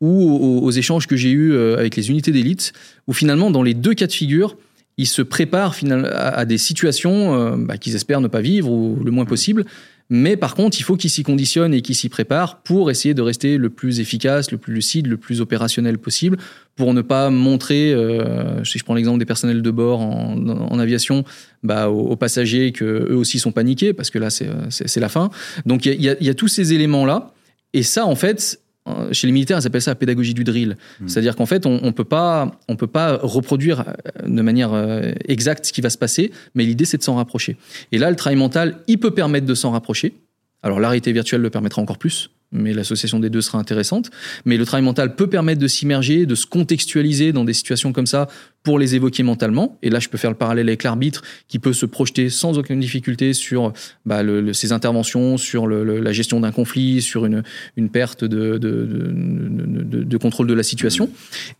ou aux, échanges que j'ai eus euh, avec les unités d'élite, où finalement, dans les deux cas de figure, ils se préparent à, des situations euh, bah, qu'ils espèrent ne pas vivre ou le moins possible, mais par contre, il faut qu'ils s'y conditionnent et qu'ils s'y préparent pour essayer de rester le plus efficace, le plus lucide, le plus opérationnel possible, pour ne pas montrer, euh, si je prends l'exemple des personnels de bord en, aviation, bah, aux, passagers qu'eux aussi sont paniqués, parce que là, c'est la fin. Donc il y, y a, tous ces éléments-là. Et ça, en fait, euh, chez les militaires, ils appellent ça la pédagogie du drill. Hmm. C'est-à-dire qu'en fait, on ne peut, pas, on peut pas reproduire euh, de manière euh, exacte ce qui va se passer, mais l'idée, c'est de s'en rapprocher. Et là, le travail mental, il peut permettre de s'en rapprocher. Alors, la réalité virtuelle le permettra encore plus mais l'association des deux sera intéressante. Mais le travail mental peut permettre de s'immerger, de se contextualiser dans des situations comme ça pour les évoquer mentalement. Et là, je peux faire le parallèle avec l'arbitre qui peut se projeter sans aucune difficulté sur bah, ses interventions, sur la gestion d'un conflit, sur une, une perte de, de, contrôle de la situation.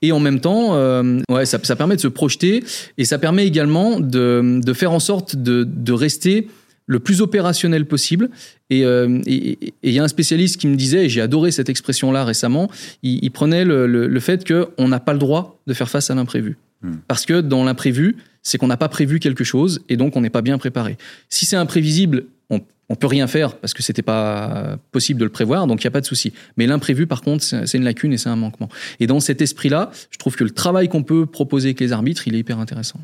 Et en même temps, euh, ouais, ça, ça, permet de se projeter et ça permet également de, faire en sorte de rester le plus opérationnel possible. Euh, et il y a un spécialiste qui me disait, et j'ai adoré cette expression-là récemment, il, prenait le, le, fait qu'on n'a pas le droit de faire face à l'imprévu. Hmm. Parce que dans l'imprévu, c'est qu'on n'a pas prévu quelque chose et donc on n'est pas bien préparé. Si c'est imprévisible, on, on peut rien faire parce que c'était pas possible de le prévoir, donc il n'y a pas de souci. Mais l'imprévu, par contre, c'est une lacune et c'est un manquement. Et dans cet esprit-là, je trouve que le travail qu'on peut proposer avec les arbitres, il est hyper intéressant.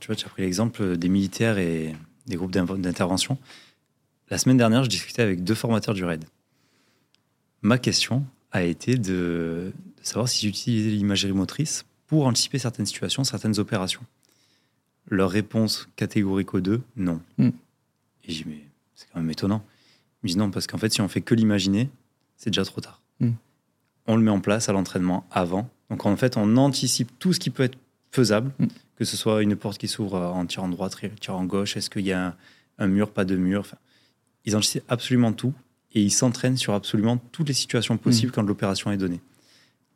tu vois, tu as pris l'exemple des militaires et des groupes d'intervention. La semaine dernière, je discutais avec deux formateurs du RAID. Ma question a été de, savoir s'ils utilisaient l'imagerie motrice pour anticiper certaines situations, certaines opérations. Leur réponse catégorique aux deux, non. Mm. Et j'ai mais c'est quand même étonnant. Ils me disent non, parce qu'en fait, si on fait que l'imaginer, c'est déjà trop tard. Mm. On le met en place à l'entraînement avant. Donc en fait, on anticipe tout ce qui peut être faisable, mm. que ce soit une porte qui s'ouvre en tirant droite, tirant gauche, est-ce qu'il y a un, mur, pas de mur. Enfin, ils anticipent absolument tout et ils s'entraînent sur absolument toutes les situations possibles mm. quand l'opération est donnée.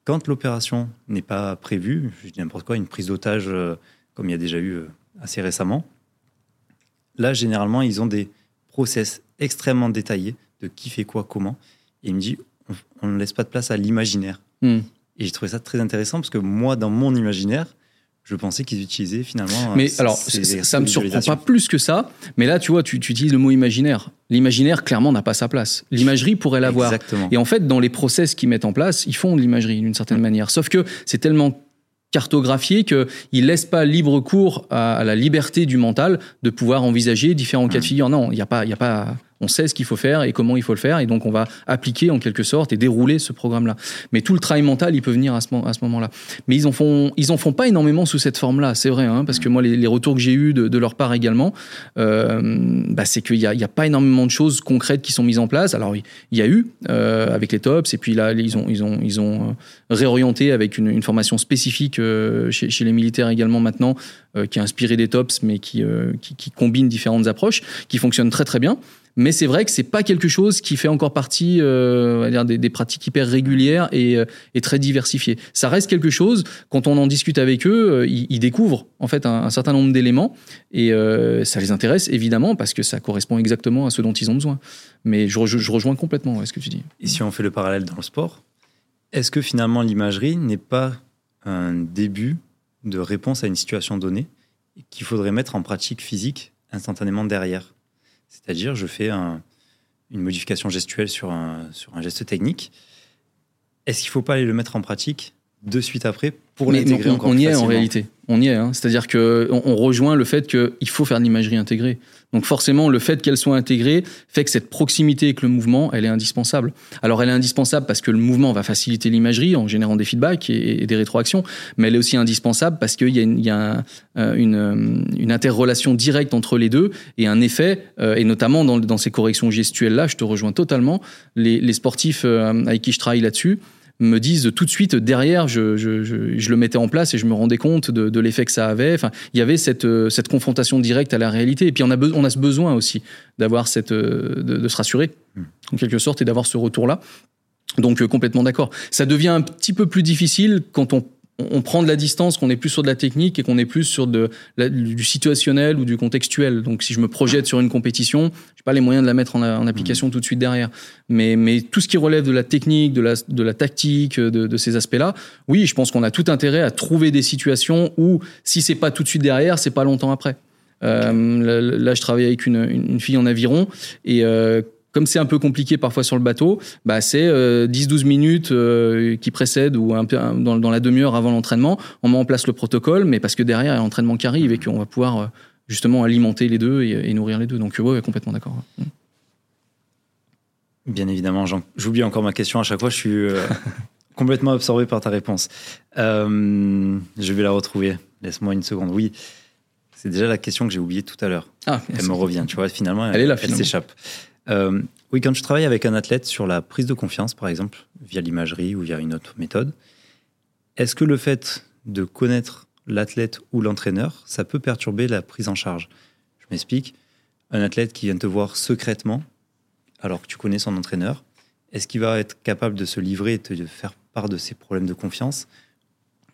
Quand l'opération n'est pas prévue, je dis n'importe quoi, une prise d'otage euh, comme il y a déjà eu euh, assez récemment, là, généralement, ils ont des process extrêmement détaillés de qui fait quoi, comment. Et il me dit, on, ne laisse pas de place à l'imaginaire. Mm. Et j'ai trouvé ça très intéressant parce que moi, dans mon imaginaire, je pensais qu'ils utilisaient finalement. Mais alors, ça me surprend pas plus que ça. Mais là, tu vois, tu, utilises le mot imaginaire. L'imaginaire, clairement, n'a pas sa place. L'imagerie pourrait l'avoir. Et en fait, dans les process qu'ils mettent en place, ils font de l'imagerie d'une certaine manière. Sauf que c'est tellement cartographié qu'il ne laisse pas libre cours à, la liberté du mental de pouvoir envisager différents cas de figure. Non, il n'y a pas, a pas, on sait ce qu'il faut faire et comment il faut le faire, et donc on va appliquer en quelque sorte et dérouler ce programme-là. Mais tout le travail mental, il peut venir à ce, moment-là. Mais ils en font, ils en font pas énormément sous cette forme-là, c'est vrai, hein, parce que moi, les, retours que j'ai eus de, leur part également, euh, bah, c'est qu'il n'y a, a, pas énormément de choses concrètes qui sont mises en place. Alors, il y a eu euh, avec les tops, et puis là, ils ont, euh, réorienté avec une, formation spécifique chez, les militaires également maintenant, qui est inspirée des tops, mais qui combine différentes approches, qui fonctionne très très bien. Mais c'est vrai que c'est pas quelque chose qui fait encore partie euh, dire des, pratiques hyper régulières et, euh, et, très diversifiées. Ça reste quelque chose, quand on en discute avec eux, euh, ils, découvrent en fait un, certain nombre d'éléments et ça les intéresse évidemment parce que ça correspond exactement à ce dont ils ont besoin. Mais je, rejoins complètement ce que tu dis. Et si on fait le parallèle dans le sport, est-ce que finalement l'imagerie n'est pas un début de réponse à une situation donnée qu'il faudrait mettre en pratique physique instantanément derrière? C'est-à-dire, je fais une modification gestuelle sur un, geste technique. Est-ce qu'il ne faut pas aller le mettre en pratique de suite après pour l'intégrer encore On y est en réalité. On y est. Hein. C'est-à-dire qu'on on rejoint le fait qu'il faut faire de l'imagerie intégrée. Donc forcément, le fait qu'elle soit intégrée fait que cette proximité avec le mouvement, elle est indispensable. Alors elle est indispensable parce que le mouvement va faciliter l'imagerie en générant des feedbacks et, des rétroactions, mais elle est aussi indispensable parce qu'il y a, une, il y a euh, une, une, interrelation directe entre les deux et un effet, euh, et notamment dans, dans ces corrections gestuelles-là, je te rejoins totalement. Les, les sportifs euh, avec qui je travaille là-dessus, me disent tout de suite derrière, je, je, je, je, le mettais en place et je me rendais compte de, de l'effet que ça avait. Enfin, il y avait cette, euh, cette confrontation directe à la réalité. Et puis on a, on a ce besoin aussi d'avoir cette, euh, de, de, se rassurer hmm. en quelque sorte et d'avoir ce retour-là. Donc euh, complètement d'accord. Ça devient un petit peu plus difficile quand on on prend de la distance, qu'on est plus sur de la technique et qu'on est plus sur de, du situationnel ou du contextuel. Donc, si je me projette sur une compétition, je n'ai pas les moyens de la mettre en, application tout de suite derrière. Mais, mais, tout ce qui relève de la technique, de la, de la tactique, de, de ces aspects-là, oui, je pense qu'on a tout intérêt à trouver des situations où, si c'est pas tout de suite derrière, c'est pas longtemps après. Euh, là, je travaille avec une, une fille en aviron et euh, comme c'est un peu compliqué parfois sur le bateau, bah c'est 10-12 euh, minutes euh, qui précèdent ou un peu dans, la demi-heure avant l'entraînement, on met en place le protocole, mais parce que derrière il y a l'entraînement qui arrive et qu'on va pouvoir euh, justement alimenter les deux et, nourrir les deux. Donc ouais, complètement d'accord. Bien évidemment, j'oublie encore ma question à chaque fois, je suis complètement absorbé par ta réponse. je vais la retrouver. Laisse-moi une seconde. Oui, c'est déjà la question que j'ai oubliée tout à l'heure. Ah, elle me revient, tu vois, finalement, elle, elle s'échappe. Euh, oui, quand je travaille avec un athlète sur la prise de confiance, par exemple, via l'imagerie ou via une autre méthode, est-ce que le fait de connaître l'athlète ou l'entraîneur, ça peut perturber la prise en charge? Je m'explique. Un athlète qui vient te voir secrètement, alors que tu connais son entraîneur, est-ce qu'il va être capable de se livrer et de faire part de ses problèmes de confiance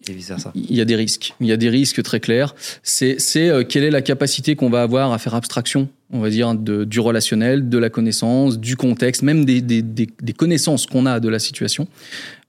et vice Il y a des risques. Il y a des risques très clairs. C'est euh, quelle est la capacité qu'on va avoir à faire abstraction on va dire, de, du relationnel, de la connaissance, du contexte, même des, des, des, connaissances qu'on a de la situation.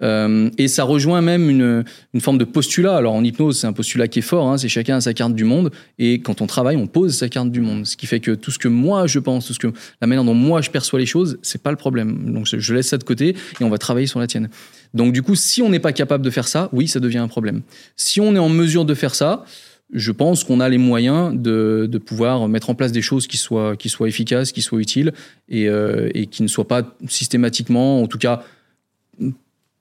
Euh, et ça rejoint même une, une, forme de postulat. Alors en hypnose, c'est un postulat qui est fort, hein, c'est chacun a sa carte du monde. Et quand on travaille, on pose sa carte du monde. Ce qui fait que tout ce que moi je pense, tout ce que la manière dont moi je perçois les choses, c'est pas le problème. Donc je laisse ça de côté et on va travailler sur la tienne. Donc du coup, si on n'est pas capable de faire ça, oui, ça devient un problème. Si on est en mesure de faire ça, je pense qu'on a les moyens de, de, pouvoir mettre en place des choses qui soient, qui soient efficaces, qui soient utiles et, euh, et qui ne soient pas systématiquement, en tout cas,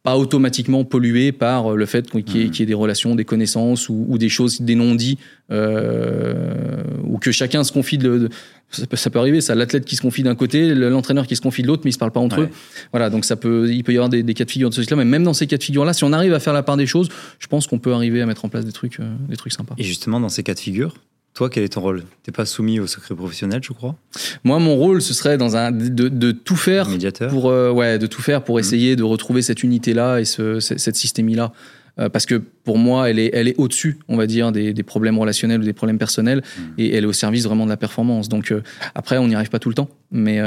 pas automatiquement polluées par le fait qu'il y, qu y, ait des relations, des connaissances ou, ou des choses, des non-dits, euh, ou que chacun se confie de, de ça peut, ça peut arriver, ça l'athlète qui se confie d'un côté, l'entraîneur qui se confie de l'autre, mais ils se parlent pas entre ouais. eux. Voilà, donc ça peut, il peut y avoir des, des cas de figure de ce type-là, mais même dans ces cas de figure-là, si on arrive à faire la part des choses, je pense qu'on peut arriver à mettre en place des trucs, euh, des trucs sympas. Et justement, dans ces cas de figure, toi, quel est ton rôle? T'es pas soumis au secret professionnel, je crois? Moi, mon rôle, ce serait dans un de, de tout faire Médiateur. pour, euh, ouais, de tout faire pour mmh. essayer de retrouver cette unité-là et ce, cette systémie-là. Euh, parce que pour moi, elle est, elle est au-dessus, on va dire, des, des, problèmes relationnels ou des problèmes personnels, mmh. et elle est au service vraiment de la performance. Donc euh, après, on n'y arrive pas tout le temps. Mais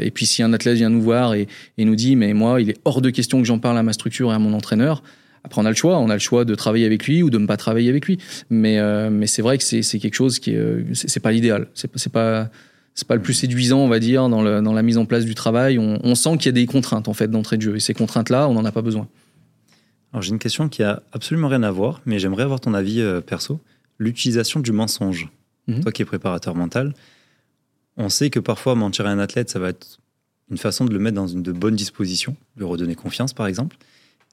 et puis si un athlète vient nous voir et, et, nous dit, mais moi, il est hors de question que j'en parle à ma structure et à mon entraîneur. Après, on a le choix. On a le choix de travailler avec lui ou de ne pas travailler avec lui. Mais, euh, mais c'est vrai que c'est quelque chose qui est, c'est pas l'idéal. C'est pas c'est pas le plus séduisant, on va dire, dans, le, dans la mise en place du travail. On, on sent qu'il y a des contraintes en fait d'entrée de jeu, et ces contraintes-là, on n'en a pas besoin. Alors j'ai une question qui a absolument rien à voir, mais j'aimerais avoir ton avis euh, perso. L'utilisation du mensonge. Mmh. Toi qui es préparateur mental, on sait que parfois mentir à un athlète, ça va être une façon de le mettre dans une de bonnes dispositions, lui redonner confiance par exemple.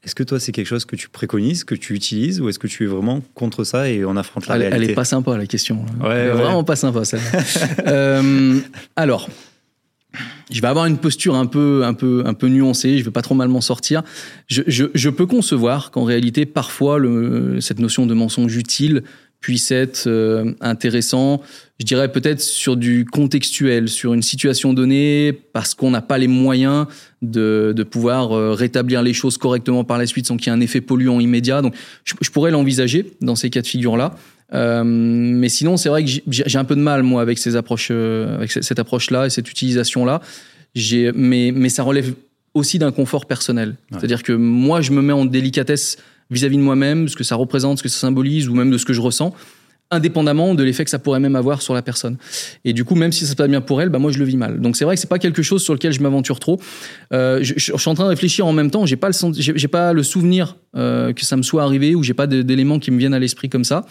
Est-ce que toi, c'est quelque chose que tu préconises, que tu utilises, ou est-ce que tu es vraiment contre ça et on affronte la elle, réalité Elle est pas sympa, la question. Ouais, ouais. Vraiment pas sympa, celle euh, alors, je vais avoir une posture un peu, un peu, un peu nuancée. Je vais pas trop mal m'en sortir. Je, je, je, peux concevoir qu'en réalité, parfois, le, cette notion de mensonge utile puisse être euh, intéressant, je dirais peut-être sur du contextuel, sur une situation donnée, parce qu'on n'a pas les moyens de, de pouvoir euh, rétablir les choses correctement par la suite sans qu'il y ait un effet polluant immédiat. Donc, je, je pourrais l'envisager dans ces cas de figure-là. Euh, mais sinon, c'est vrai que j'ai un peu de mal moi avec ces approches, euh, avec cette approche-là et cette utilisation-là. J'ai, mais, mais ça relève aussi d'un confort personnel. Ouais. C'est-à-dire que moi, je me mets en délicatesse vis-à-vis -vis de moi-même, ce que ça représente, ce que ça symbolise, ou même de ce que je ressens indépendamment de l'effet que ça pourrait même avoir sur la personne. Et du coup, même si ça se passe bien pour elle, bah moi je le vis mal. Donc c'est vrai que c'est pas quelque chose sur lequel je m'aventure trop. Euh, je, suis en train de réfléchir en même temps. J'ai pas le j'ai pas le souvenir euh, que ça me soit arrivé ou j'ai pas d'éléments qui me viennent à l'esprit comme ça.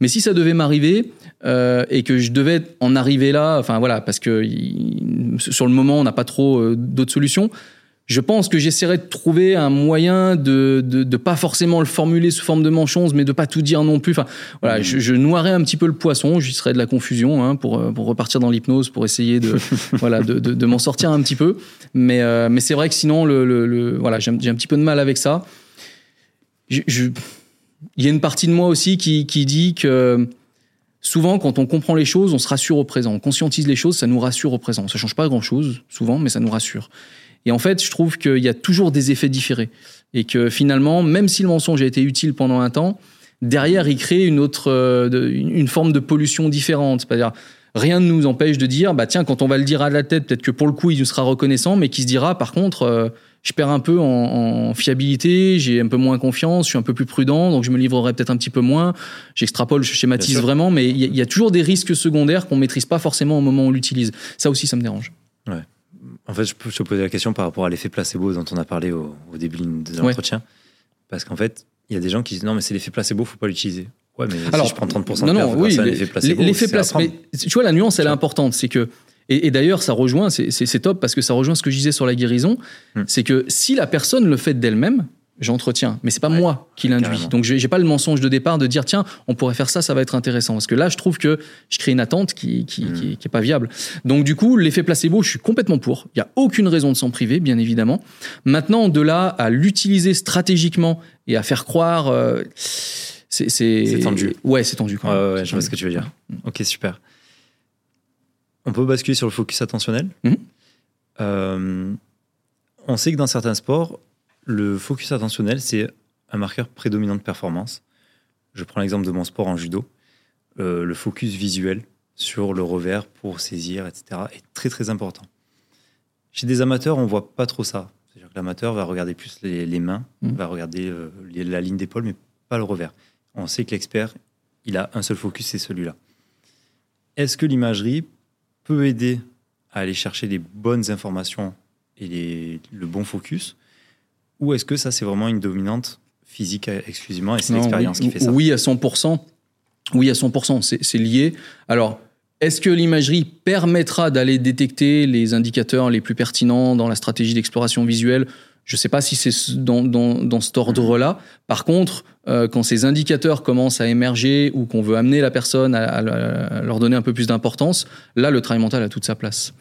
Mais si ça devait m'arriver euh, et que je devais en arriver là, enfin voilà, parce que sur le moment on n'a pas trop d'autres solutions je pense que j'essaierai de trouver un moyen de, de, de pas forcément le formuler sous forme de manchons, mais de pas tout dire non plus. Enfin, voilà, mmh. je, je noierai un petit peu le poisson, j'y serais de la confusion hein, pour, pour repartir dans l'hypnose, pour essayer de, voilà, de, de, de m'en sortir un petit peu. Mais, euh, mais c'est vrai que sinon, le, le, le voilà, j'ai un, un, petit peu de mal avec ça. Je, je, il y a une partie de moi aussi qui, qui dit que souvent, quand on comprend les choses, on se rassure au présent. On conscientise les choses, ça nous rassure au présent. Ça change pas grand-chose, souvent, mais ça nous rassure. Et en fait, je trouve qu'il y a toujours des effets différés. Et que finalement, même si le mensonge a été utile pendant un temps, derrière, il crée une autre, euh, une forme de pollution différente. C'est-à-dire, rien ne nous empêche de dire, bah tiens, quand on va le dire à la tête, peut-être que pour le coup, il nous sera reconnaissant, mais qui se dira, par contre, euh, je perds un peu en, en fiabilité, j'ai un peu moins confiance, je suis un peu plus prudent, donc je me livrerai peut-être un petit peu moins. J'extrapole, je schématise vraiment, mais il y, y, a toujours des risques secondaires qu'on maîtrise pas forcément au moment où on l'utilise. Ça aussi, ça me dérange. En fait, je peux te poser la question par rapport à l'effet placebo dont on a parlé au, au début de l'entretien. Ouais. Parce qu'en fait, il y a des gens qui disent non, mais c'est l'effet placebo, faut pas l'utiliser. Ouais, mais Alors, si je prends 30% non, de non, oui, l'effet placebo. L'effet placebo. Tu vois, la nuance, elle est importante. C'est que, et, et d'ailleurs, ça rejoint, c'est top parce que ça rejoint ce que je disais sur la guérison. Hmm. C'est que si la personne le fait d'elle-même, j'entretiens. Mais c'est pas ouais, moi qui l'induis. Donc j'ai pas le mensonge de départ de dire tiens, on pourrait faire ça, ça va être intéressant. Parce que là, je trouve que je crée une attente qui qui, mmh. qui, qui est pas viable. Donc du coup, l'effet placebo, je suis complètement pour. Il y a aucune raison de s'en priver, bien évidemment. Maintenant, de là à l'utiliser stratégiquement et à faire croire. Euh, c'est tendu. Ouais, c'est tendu. Quand même. Ouais, ouais, je vois ce que tu veux dire. Ok, super. On peut basculer sur le focus attentionnel. Mmh. Euh, on sait que dans certains sports, le focus attentionnel, c'est un marqueur prédominant de performance. Je prends l'exemple de mon sport en judo. Euh, le focus visuel sur le revers pour saisir, etc. est très très important. Chez des amateurs, on voit pas trop ça. C'est-à-dire que l'amateur va regarder plus les, mains, mmh. va regarder euh, la ligne d'épaule, mais pas le revers. On sait que l'expert, il a un seul focus, c'est celui-là. Est-ce que l'imagerie peut aider à aller chercher les bonnes informations et le bon focus? Ou est-ce que ça, c'est vraiment une dominante physique exclusivement et c'est l'expérience qui fait ça Oui, à 100%. Oui, à 100%. C'est lié. Alors, est-ce que l'imagerie permettra d'aller détecter les indicateurs les plus pertinents dans la stratégie d'exploration visuelle? Je ne sais pas si c'est dans, dans, cet ordre-là. Par contre, euh, quand ces indicateurs commencent à émerger ou qu'on veut amener la personne à, leur donner un peu plus d'importance, là, le travail mental a toute sa place.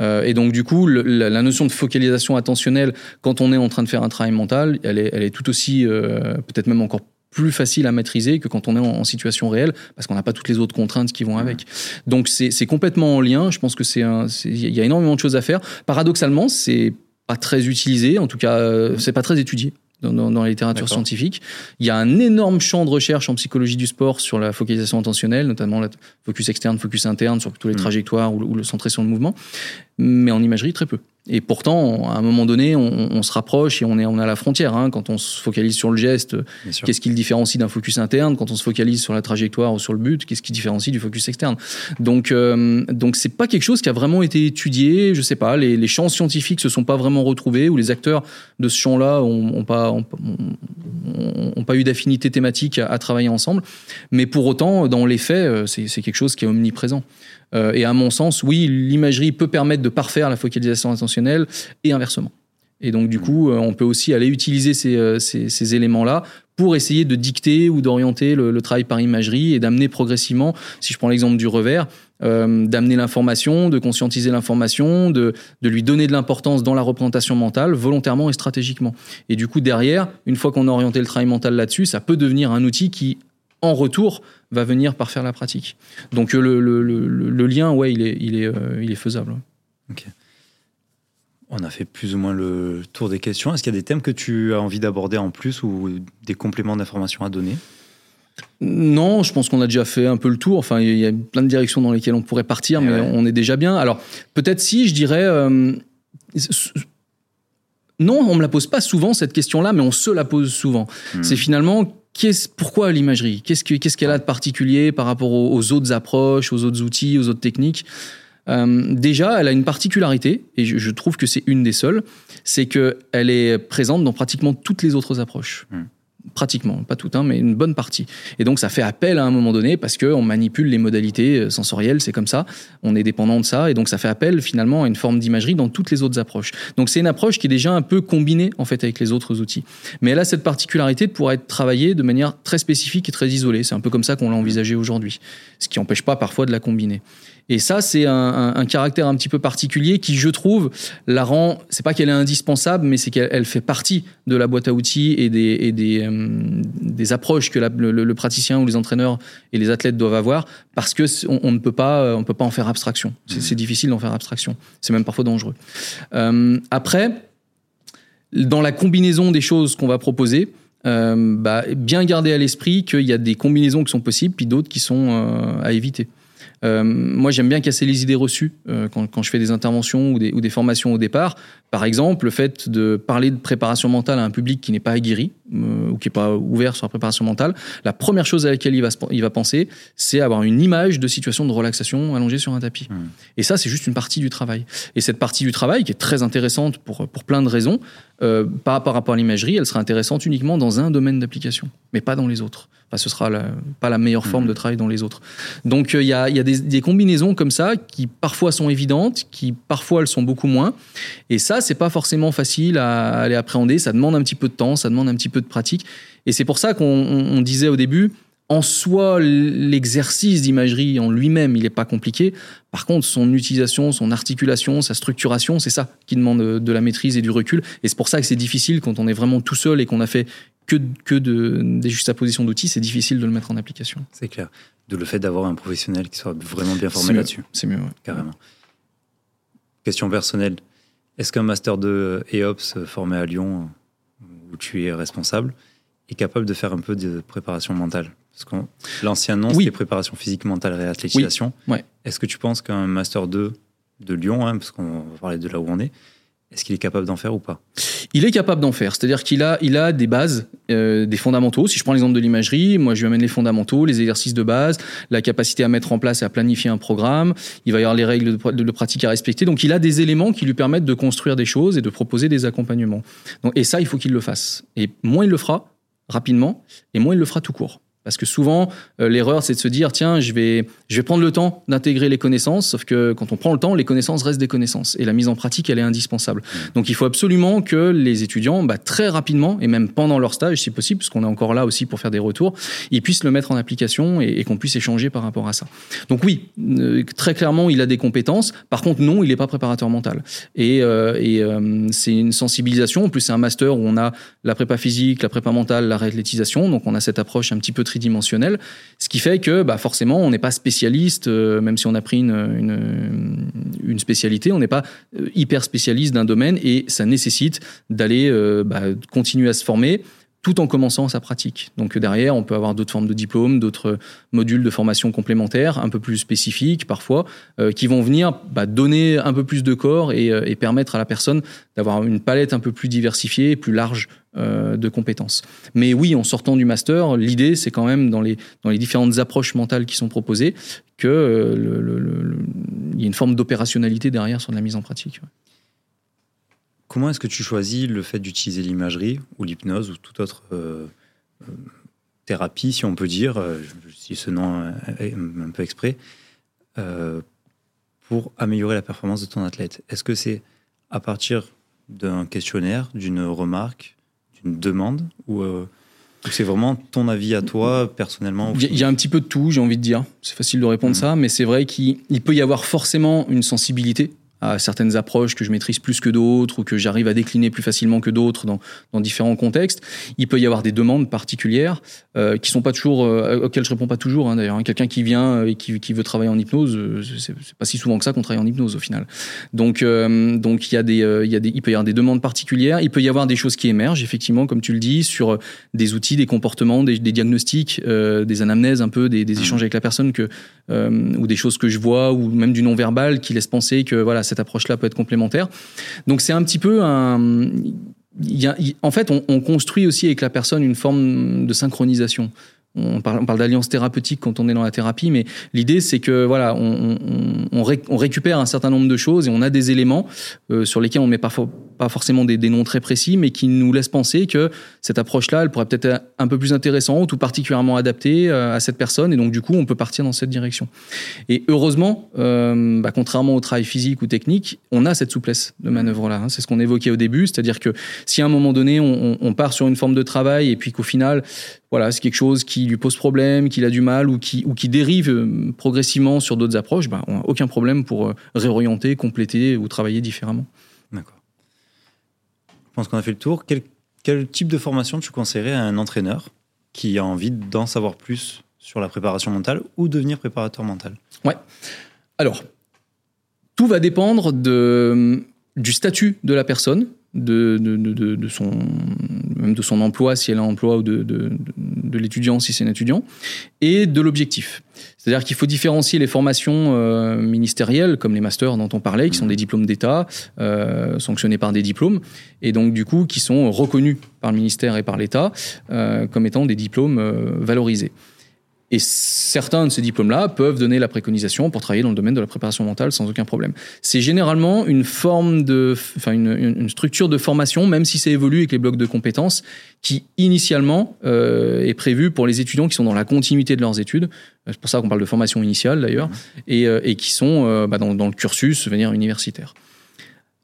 Euh, et donc, du coup, la, notion de focalisation attentionnelle, quand on est en train de faire un travail mental, elle est, elle est tout aussi, euh, peut-être même encore plus facile à maîtriser que quand on est en, situation réelle, parce qu'on n'a pas toutes les autres contraintes qui vont avec. Donc, c'est complètement en lien. Je pense que c'est il y a énormément de choses à faire. Paradoxalement, c'est pas très utilisé, en tout cas, euh, c'est pas très étudié dans, dans, la littérature scientifique. Il y a un énorme champ de recherche en psychologie du sport sur la focalisation intentionnelle, notamment la focus externe, focus interne, sur toutes les mm. trajectoires ou, ou, le centré sur le mouvement, mais en imagerie, très peu. Et pourtant, à un moment donné, on, se rapproche et on est, on est à la frontière. Hein. Quand on se focalise sur le geste, qu'est-ce qui le différencie d'un focus interne? Quand on se focalise sur la trajectoire ou sur le but, qu'est-ce qui différencie du focus externe? Donc, euh, donc c'est pas quelque chose qui a vraiment été étudié. Je sais pas, les, les champs scientifiques se sont pas vraiment retrouvés ou les acteurs de ce champ-là ont, ont, pas, ont, pas eu d'affinité thématique à, à, travailler ensemble. Mais pour autant, dans les faits, euh, c'est quelque chose qui est omniprésent. Euh, et à mon sens, oui, l'imagerie peut permettre de parfaire la focalisation intentionnelle et inversement. Et donc, du coup, euh, on peut aussi aller utiliser ces, euh, ces, ces éléments-là pour essayer de dicter ou d'orienter le, travail par imagerie et d'amener progressivement, si je prends l'exemple du revers, euh, d'amener l'information, de conscientiser l'information, de, de lui donner de l'importance dans la représentation mentale, volontairement et stratégiquement. Et du coup, derrière, une fois qu'on a orienté le travail mental là-dessus, ça peut devenir un outil qui, en retour, va venir par faire la pratique. Donc le, le, le, lien, ouais, il est, il est, euh, il est faisable. Ok. On a fait plus ou moins le tour des questions. Est-ce qu'il y a des thèmes que tu as envie d'aborder en plus ou des compléments d'informations à donner? Non, je pense qu'on a déjà fait un peu le tour. Enfin, il y a plein de directions dans lesquelles on pourrait partir, mais on est déjà bien. Alors, peut-être si, je dirais. Euh, non, on me la pose pas souvent cette question-là, mais on se la pose souvent. Hmm. C'est finalement pourquoi l'imagerie? Qu'est-ce qu'elle a de particulier par rapport aux, autres approches, aux autres outils, aux autres techniques? Euh, Déjà, elle a une particularité, et je, trouve que c'est une des seules, c'est qu'elle est présente dans pratiquement toutes les autres approches. Hmm pratiquement, pas tout, hein, mais une bonne partie. Et donc ça fait appel à un moment donné parce qu'on manipule les modalités euh, sensorielles, c'est comme ça, on est dépendant de ça, et donc ça fait appel finalement à une forme d'imagerie dans toutes les autres approches. Donc c'est une approche qui est déjà un peu combinée en fait avec les autres outils. Mais elle a cette particularité de pouvoir être travaillée de manière très spécifique et très isolée. C'est un peu comme ça qu'on l'a envisagé aujourd'hui, ce qui n'empêche pas parfois de la combiner. Et ça, c'est un, caractère un petit peu particulier qui, je trouve, la rend. C'est pas qu'elle est indispensable, mais c'est qu'elle fait partie de la boîte à outils et des, et des, euh, des approches que le, praticien ou les entraîneurs et les athlètes doivent avoir, parce que on, ne peut pas, on peut pas en faire abstraction. C'est mmh. difficile d'en faire abstraction. C'est même parfois dangereux. Euh, après, dans la combinaison des choses qu'on va proposer. Euh, bah, bien garder à l'esprit qu'il y a des combinaisons qui sont possibles, puis d'autres qui sont à éviter. Euh, moi, j'aime bien casser les idées reçues euh, quand, quand, je fais des interventions ou des, ou des, formations au départ. Par exemple, le fait de parler de préparation mentale à un public qui n'est pas aguerri euh, ou qui n'est pas ouvert sur la préparation mentale, la première chose à laquelle il va, il va penser, c'est avoir une image de situation de relaxation allongée sur un tapis. Mmh. Et ça, c'est juste une partie du travail. Et cette partie du travail, qui est très intéressante pour, pour plein de raisons, par, par rapport à l'imagerie, elle sera intéressante uniquement dans un domaine d'application, mais pas dans les autres. Enfin, ce sera pas la meilleure forme mmh. de travail dans les autres. Donc, il y a, y a des, des combinaisons comme ça qui parfois sont évidentes, qui parfois elles sont beaucoup moins. Et ça, c'est pas forcément facile à aller appréhender. Ça demande un petit peu de temps, ça demande un petit peu de pratique. Et c'est pour ça qu'on disait au début, en soi, l'exercice d'imagerie en lui-même, il n'est pas compliqué. Par contre, son utilisation, son articulation, sa structuration, c'est ça qui demande de la maîtrise et du recul. Et c'est pour ça que c'est difficile quand on est vraiment tout seul et qu'on a fait que, que de, des juxtapositions d'outils, c'est difficile de le mettre en application. C'est clair. De le fait d'avoir un professionnel qui soit vraiment bien formé là-dessus. C'est mieux, Carrément. Question personnelle. Est-ce qu'un master de EOPS formé à Lyon, où tu es responsable, est capable de faire un peu de préparation mentale? Parce que l'ancien nom, c'était préparation physique, mentale, réathlétisation. Est-ce que tu penses qu'un Master 2 de Lyon, hein, parce qu'on va parler de là où on est, est-ce qu'il est capable d'en faire ou pas? Il est capable d'en faire, c'est-à-dire qu'il a, il a des bases, euh, des fondamentaux. Si je prends l'exemple de l'imagerie, moi je lui amène les fondamentaux, les exercices de base, la capacité à mettre en place et à planifier un programme. Il va y avoir les règles de, pratique à respecter. Donc il a des éléments qui lui permettent de construire des choses et de proposer des accompagnements. Donc, et ça, il faut qu'il le fasse. Et moins il le fera rapidement, et moins il le fera tout court. Parce que souvent, euh, l'erreur, c'est de se dire, tiens, je vais, je vais prendre le temps d'intégrer les connaissances, sauf que quand on prend le temps, les connaissances restent des connaissances. Et la mise en pratique, elle est indispensable. Mmh. Donc il faut absolument que les étudiants, bah, très rapidement, et même pendant leur stage, si possible, parce qu'on est encore là aussi pour faire des retours, ils puissent le mettre en application et, qu'on puisse échanger par rapport à ça. Donc oui, euh, très clairement, il a des compétences. Par contre, non, il n'est pas préparateur mental. Et, euh, et c'est une sensibilisation. En plus, c'est un master où on a la prépa physique, la prépa mentale, la réathlétisation. Donc on a cette approche un petit peu tridimensionnel, ce qui fait que bah, forcément on n'est pas spécialiste, euh, même si on a pris une, une, spécialité, on n'est pas euh, hyper spécialiste d'un domaine et ça nécessite d'aller euh, bah, continuer à se former tout en commençant sa pratique. Donc derrière, on peut avoir d'autres formes de diplômes, d'autres modules de formation complémentaires, un peu plus spécifiques parfois, qui vont venir bah, donner un peu plus de corps et, et permettre à la personne d'avoir une palette un peu plus diversifiée, plus large euh, de compétences. Mais oui, en sortant du master, l'idée, c'est quand même dans les, dans les différentes approches mentales qui sont proposées, qu'il euh, y ait une forme d'opérationnalité derrière sur la mise en pratique. Comment est-ce que tu choisis le fait d'utiliser l'imagerie ou l'hypnose ou toute autre euh, thérapie, si on peut dire, si ce nom est un peu exprès, pour améliorer la performance de ton athlète? Est-ce que c'est à partir d'un questionnaire, d'une remarque, une demande euh, ou c'est vraiment ton avis à toi personnellement Il y, a un petit peu de tout, j'ai envie de dire. C'est facile de répondre mmh. ça, mais c'est vrai qu'il peut y avoir forcément une sensibilité à certaines approches que je maîtrise plus que d'autres ou que j'arrive à décliner plus facilement que d'autres dans, dans, différents contextes. Il peut y avoir des demandes particulières euh, qui sont pas toujours euh, auxquelles je réponds pas toujours. Hein, D'ailleurs, quelqu'un qui vient euh, et qui, qui, veut travailler en hypnose, euh, c'est pas si souvent que ça qu'on travaille en hypnose au final. Donc, donc il y a des, il y a des, il peut y avoir des demandes particulières. Il peut y avoir des choses qui émergent effectivement, comme tu le dis, sur des outils, des comportements, des, des diagnostics, des anamnèses un peu, des, des mmh. échanges avec la personne que ou des choses que je vois ou même du non verbal qui laisse penser que voilà cette approche-là peut être complémentaire. Donc c'est un petit peu un... en fait, on, construit aussi avec la personne une forme de synchronisation. On parle, d'alliance thérapeutique quand on est dans la thérapie, mais l'idée c'est que voilà, on, récupère un certain nombre de choses et on a des éléments euh, sur lesquels on met pas forcément des, noms très précis, mais qui nous laissent penser que cette approche-là, elle pourrait peut-être être un peu plus intéressante ou particulièrement adaptée euh, à cette personne, et donc du coup, on peut partir dans cette direction. Et heureusement, euh, bah, contrairement au travail physique ou technique, on a cette souplesse de manœuvre-là. Hein. C'est ce qu'on évoquait au début, c'est-à-dire que si à un moment donné, on, on part sur une forme de travail et puis qu'au final, voilà, c'est quelque chose qui lui pose problème, qu'il a du mal ou qui, ou qui dérive euh, progressivement sur d'autres approches, bah, on n'a aucun problème pour euh, réorienter, compléter ou travailler différemment. D'accord. Je pense qu'on a fait le tour. Quel, quel, type de formation tu conseillerais à un entraîneur qui a envie d'en savoir plus sur la préparation mentale ou devenir préparateur mental? Ouais. Alors, tout va dépendre de, du statut de la personne, de, de, de, de, son, même de son emploi si elle a un emploi ou de, de, l'étudiant si c'est un étudiant, et de l'objectif. C'est-à-dire qu'il faut différencier les formations euh, ministérielles, comme les masters dont on parlait, qui sont des diplômes d'État, euh, sanctionnés par des diplômes, et donc du coup qui sont reconnus par le ministère et par l'État euh, comme étant des diplômes valorisés. Et certains de ces diplômes-là peuvent donner la préconisation pour travailler dans le domaine de la préparation mentale sans aucun problème. C'est généralement une forme de, enfin une, une, structure de formation, même si ça évolue avec les blocs de compétences, qui initialement euh, est prévue pour les étudiants qui sont dans la continuité de leurs études. C'est pour ça qu'on parle de formation initiale d'ailleurs, et, euh, et, qui sont euh, bah, dans, dans, le cursus venir universitaire.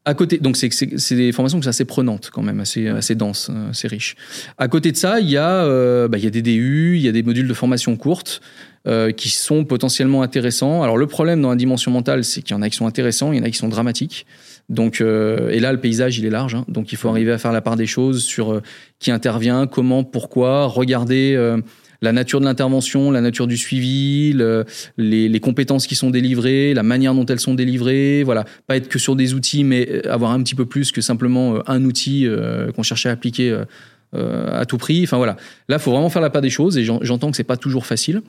À côté, donc c'est des formations qui sont assez prenantes quand même, assez, assez denses, euh, assez riches. À côté de ça, il y, a, euh, bah, il y a des DU, il y a des modules de formation courtes euh, qui sont potentiellement intéressants. Alors le problème dans la dimension mentale, c'est qu'il y en a qui sont intéressants, il y en a qui sont dramatiques. Donc, euh, et là, le paysage, il est large. Hein, donc, il faut arriver à faire la part des choses sur qui intervient, comment, pourquoi, regarder la nature de l'intervention, la nature du suivi, les, compétences qui sont délivrées, la manière dont elles sont délivrées. Voilà, pas être que sur des outils, mais avoir un petit peu plus que simplement euh, un outil euh, qu'on cherchait à appliquer euh, à tout prix. Enfin voilà, là, faut vraiment faire la part des choses et j'entends que c'est pas toujours facile.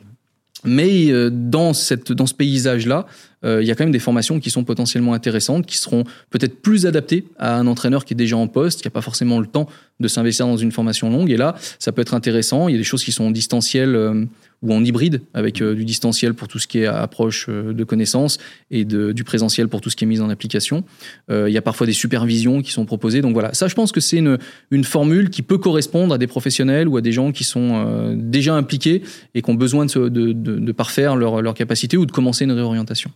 Mais dans, cette, dans ce paysage-là, il y a quand même des formations qui sont potentiellement intéressantes, qui seront peut-être plus adaptées à un entraîneur qui est déjà en poste, qui n'a pas forcément le temps de s'investir dans une formation longue. Et là, ça peut être intéressant. Il y a des choses qui sont distancielles ou en hybride, avec euh, du distanciel pour tout ce qui est approche euh, de connaissances et du présentiel pour tout ce qui est mise en application. Euh, il y a parfois des supervisions qui sont proposées. Donc voilà, ça je pense que c'est une, formule qui peut correspondre à des professionnels ou à des gens qui sont déjà impliqués et qui ont besoin de parfaire leur, leur capacité ou de commencer une réorientation.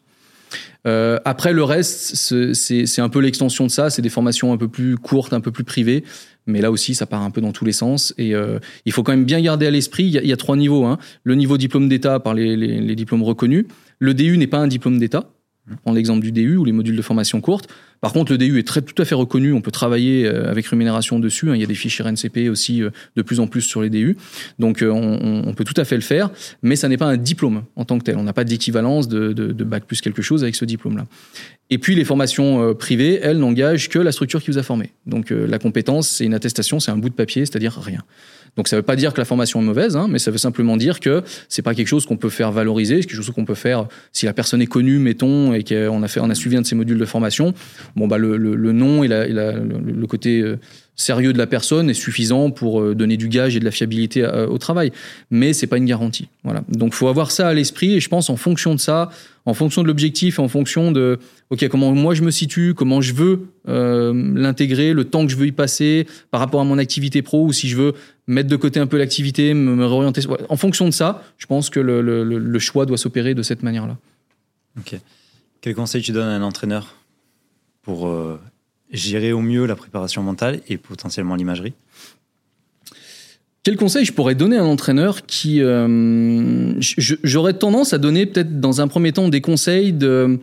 Euh, après, le reste, c'est un peu l'extension de ça. C'est des formations un peu plus courtes, un peu plus privées. Mais là aussi, ça part un peu dans tous les sens. Et euh, il faut quand même bien garder à l'esprit, il, y, a trois niveaux. Hein. Le niveau diplôme d'État par les, les, diplômes reconnus. Le DU n'est pas un diplôme d'État. On l'exemple du DU ou les modules de formation courte. Par contre, le DU est très, tout à fait reconnu. On peut travailler euh, avec rémunération dessus. Hein. Il y a des fichiers RNCP aussi euh, de plus en plus sur les DU. Donc, euh, on, peut tout à fait le faire. Mais ça n'est pas un diplôme en tant que tel. On n'a pas d'équivalence de, de, bac plus quelque chose avec ce diplôme-là. Et puis, les formations privées, elles, n'engagent que la structure qui vous a formé. Donc, la compétence, c'est une attestation, c'est un bout de papier, c'est-à-dire rien. Donc ça ne veut pas dire que la formation est mauvaise, hein, mais ça veut simplement dire que c'est pas quelque chose qu'on peut faire valoriser, c'est quelque chose qu'on peut faire si la personne est connue, mettons, et qu'on a fait, on a suivi un de ces modules de formation. Bon bah le, le, nom et la, le, côté euh, sérieux de la personne est suffisant pour euh, donner du gage et de la fiabilité au travail, mais c'est pas une garantie. Voilà. Donc faut avoir ça à l'esprit et je pense en fonction de ça, en fonction de l'objectif, en fonction de ok comment moi je me situe, comment je veux euh, l'intégrer, le temps que je veux y passer par rapport à mon activité pro ou si je veux mettre de côté un peu l'activité, me, réorienter. En fonction de ça, je pense que le, choix doit s'opérer de cette manière-là. Ok. Quel conseil tu donnes à un entraîneur pour euh, gérer au mieux la préparation mentale et potentiellement l'imagerie quel conseil je pourrais donner à un entraîneur qui... Euh, j'aurais tendance à donner peut-être dans un premier temps des conseils de...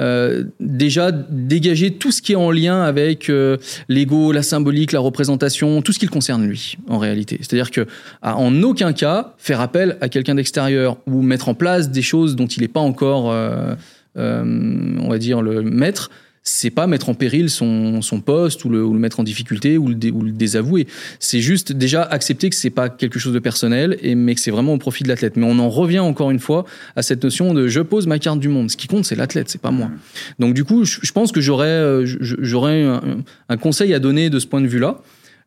Euh, déjà dégager tout ce qui est en lien avec euh, l'ego, la symbolique, la représentation, tout ce qui le concerne lui en réalité. C'est-à-dire que en aucun cas faire appel à quelqu'un d'extérieur ou mettre en place des choses dont il n'est pas encore, on va dire, le maître c'est pas mettre en péril son, son poste ou le, ou le, mettre en difficulté ou le, ou le désavouer. C'est juste déjà accepter que c'est pas quelque chose de personnel, et, mais que c'est vraiment au profit de l'athlète. Mais on en revient encore une fois à cette notion de je pose ma carte du monde. Ce qui compte, c'est l'athlète, c'est pas moi. Mmh. Donc du coup, je, pense que j'aurais euh, j'aurais un, un, conseil à donner de ce point de vue-là.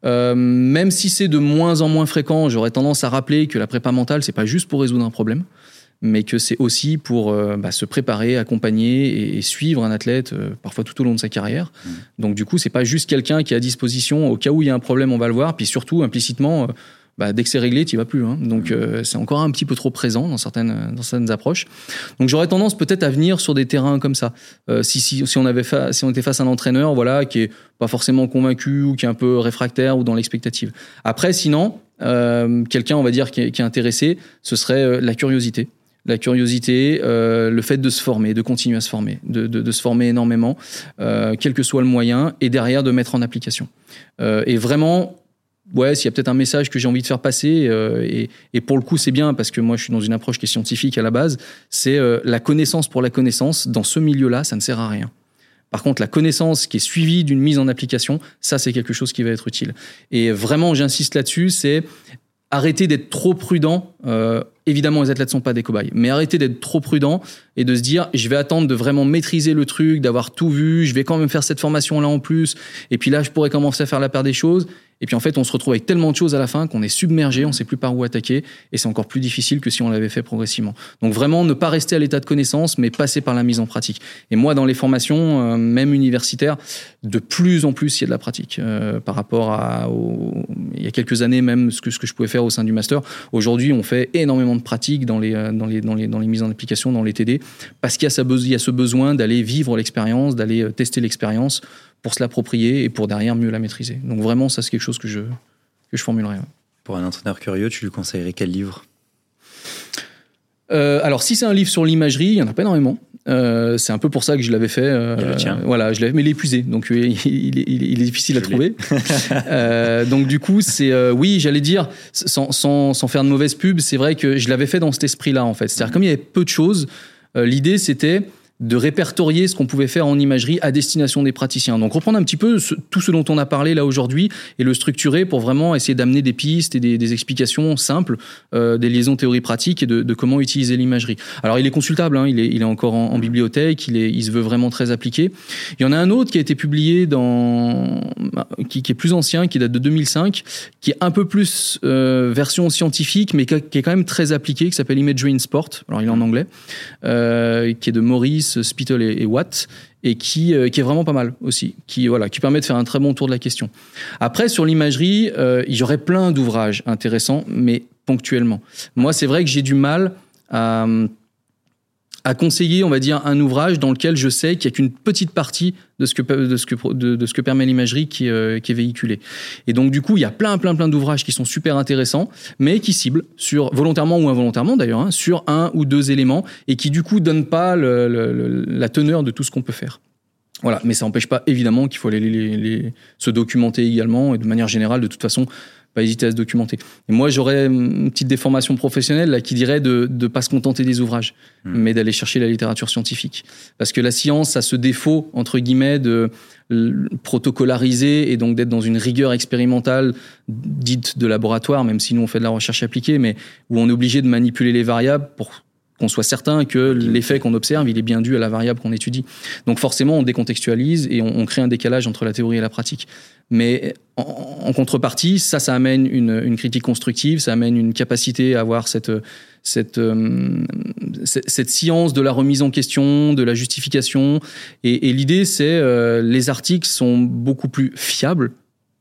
Euh, même si c'est de moins en moins fréquent, j'aurais tendance à rappeler que la prépa mentale, c'est pas juste pour résoudre un problème mais que c'est aussi pour euh, bah, se préparer, accompagner et, suivre un athlète euh, parfois tout au long de sa carrière. Mmh. Donc du coup, c'est pas juste quelqu'un qui est à disposition au cas où il y a un problème, on va le voir, puis surtout implicitement. Euh, bah, dès que c'est réglé, tu vas plus. Hein. Donc mmh. c'est encore un petit peu trop présent dans certaines, dans certaines approches. Donc j'aurais tendance peut-être à venir sur des terrains comme ça. si, si, si, on avait si on était face à un entraîneur, voilà, qui est pas forcément convaincu ou qui est un peu réfractaire ou dans l'expectative. Après, sinon, quelqu'un, on va dire, qui est, qui est intéressé, ce serait la curiosité la curiosité, euh, le fait de se former, de continuer à se former, de, de, se former énormément, euh, quel que soit le moyen, et derrière de mettre en application. Euh, et vraiment, ouais, s'il y a peut-être un message que j'ai envie de faire passer, et, et, pour le coup c'est bien parce que moi je suis dans une approche qui est scientifique à la base, c'est la connaissance pour la connaissance. Dans ce milieu-là, ça ne sert à rien. Par contre, la connaissance qui est suivie d'une mise en application, ça c'est quelque chose qui va être utile. Et vraiment, j'insiste là-dessus, c'est arrêter d'être trop prudent. Euh, évidemment, les athlètes sont pas des cobayes, mais arrêter d'être trop prudent et de se dire, je vais attendre de vraiment maîtriser le truc, d'avoir tout vu, je vais quand même faire cette formation là en plus, et puis là, je pourrais commencer à faire la paire des choses. Et puis en fait, on se retrouve avec tellement de choses à la fin qu'on est submergé, on sait plus par où attaquer, et c'est encore plus difficile que si on l'avait fait progressivement. Donc vraiment, ne pas rester à l'état de connaissance, mais passer par la mise en pratique. Et moi, dans les formations, euh, même universitaires, de plus en plus, il y a de la pratique euh, par rapport à il y a quelques années même ce que ce que je pouvais faire au sein du master. Aujourd'hui, on fait énormément de pratique dans les euh, dans les dans les dans les mises en application, dans les TD, parce qu'il y a, il y a ce besoin d'aller vivre l'expérience, d'aller tester l'expérience pour se l'approprier et pour derrière mieux la maîtriser. Donc vraiment, ça c'est quelque chose que je, que je formulerais. Pour un entraîneur curieux, tu lui conseillerais quel livre? Euh, alors, si c'est un livre sur l'imagerie, il n'y en a pas énormément. Euh, c'est un peu pour ça que je l'avais fait. Euh, voilà, je l'avais, mais il est épuisé, donc il, il, est difficile à trouver. donc du coup, c'est oui, j'allais dire, sans, sans, sans, faire de mauvaise pub, c'est vrai que je l'avais fait dans cet esprit-là en fait. C'est-à-dire comme il y avait peu de choses, l'idée c'était de répertorier ce qu'on pouvait faire en imagerie à destination des praticiens. Donc reprendre un petit peu tout ce dont on a parlé là aujourd'hui et le structurer pour vraiment essayer d'amener des pistes et des, explications simples, euh, des liaisons théorie pratique et de, comment utiliser l'imagerie. Alors il est consultable, hein, il, est, encore en, bibliothèque, il, se veut vraiment très appliqué. Il y en a un autre qui a été publié dans, qui, qui est plus ancien, qui date de 2005, qui est un peu plus euh, version scientifique, mais qui, est quand même très appliqué, qui s'appelle Imagery in Sport. Alors il est en anglais, euh, qui est de Maurice Spittle et, Watt et qui, euh, qui est vraiment pas mal aussi, qui, voilà, qui permet de faire un très bon tour de la question. Après, sur l'imagerie, euh, il y aurait plein d'ouvrages intéressants, mais ponctuellement. Moi, c'est vrai que j'ai du mal à à conseiller, on va dire, un ouvrage dans lequel je sais qu'il n'y a qu'une petite partie de ce que, de ce que, de, ce que permet l'imagerie qui, euh, qui, est véhiculée. Et donc, du coup, il y a plein, plein, plein d'ouvrages qui sont super intéressants, mais qui ciblent, sur, volontairement ou involontairement d'ailleurs, hein, sur un ou deux éléments et qui, du coup, donnent pas la teneur de tout ce qu'on peut faire. Voilà, mais ça n'empêche pas évidemment qu'il faut aller les, se documenter également et de manière générale, de toute façon, pas hésiter à se documenter. Et moi, j'aurais une petite déformation professionnelle là, qui dirait de ne pas se contenter des ouvrages, hmm. mais d'aller chercher la littérature scientifique. Parce que la science a ce défaut, entre guillemets, de protocolariser et donc d'être dans une rigueur expérimentale dite de laboratoire, même si nous on fait de la recherche appliquée, mais où on est obligé de manipuler les variables pour qu'on soit certain que l'effet qu'on observe, il est bien dû à la variable qu'on étudie. Donc forcément, on décontextualise et on, crée un décalage entre la théorie et la pratique. Mais en, contrepartie, ça, ça amène une, critique constructive, ça amène une capacité à avoir cette, cette, euh, cette, science de la remise en question, de la justification. Et, l'idée, c'est euh, les articles sont beaucoup plus fiables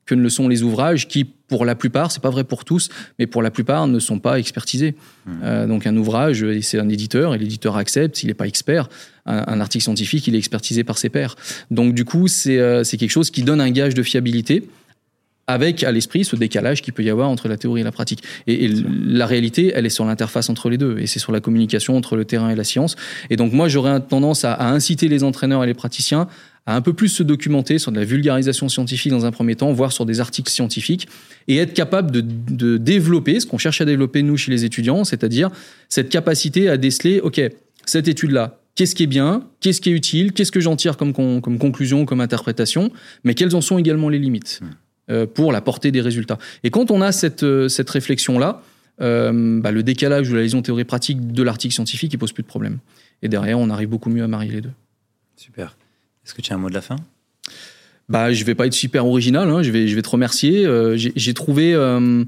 que ne le sont les ouvrages qui, pour la plupart, c'est pas vrai pour tous, mais pour la plupart, ne sont pas expertisés. Mmh. Euh, donc un ouvrage, c'est un éditeur, et l'éditeur accepte, s'il n'est pas expert. Un, article scientifique, il est expertisé par ses pairs. Donc du coup, euh, c'est quelque chose qui donne un gage de fiabilité avec à l'esprit ce décalage qu'il peut y avoir entre la théorie et la pratique. Et, la réalité, elle est sur l'interface entre les deux, et c'est sur la communication entre le terrain et la science. Et donc moi, j'aurais tendance à inciter les entraîneurs et les praticiens à un peu plus se documenter sur de la vulgarisation scientifique dans un premier temps, voire sur des articles scientifiques, et être capable de, développer ce qu'on cherche à développer nous chez les étudiants, c'est-à-dire cette capacité à déceler, OK, cette étude-là, qu'est-ce qui est bien, qu'est-ce qui est utile, qu'est-ce que j'en tire comme, comme conclusion, comme interprétation, mais quelles en sont également les limites hmm. euh, pour la portée des résultats. Et quand on a cette, euh, cette réflexion-là, euh, bah, le décalage ou la liaison théorie pratique de l'article scientifique, il pose plus de problème. Et derrière, on arrive beaucoup mieux à marier les deux. Super. Est-ce que tu as un mot de la fin? Bah, je vais pas être super original. Hein. Je vais, je vais te remercier. Euh, j'ai trouvé, euh,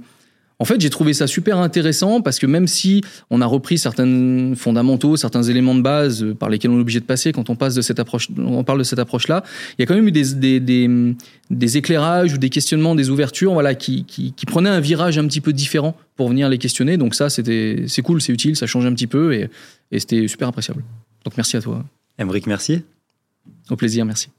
en fait, j'ai trouvé ça super intéressant parce que même si on a repris certains fondamentaux, certains éléments de base euh, par lesquels on est obligé de passer quand on passe de cette approche, on parle de cette approche-là, il y a quand même eu des, des, des, des, éclairages ou des questionnements, des ouvertures, voilà, qui, qui, qui, prenaient un virage un petit peu différent pour venir les questionner. Donc ça, c'était, c'est cool, c'est utile, ça change un petit peu et, et c'était super appréciable. Donc merci à toi. Emric, merci. Au plaisir, merci.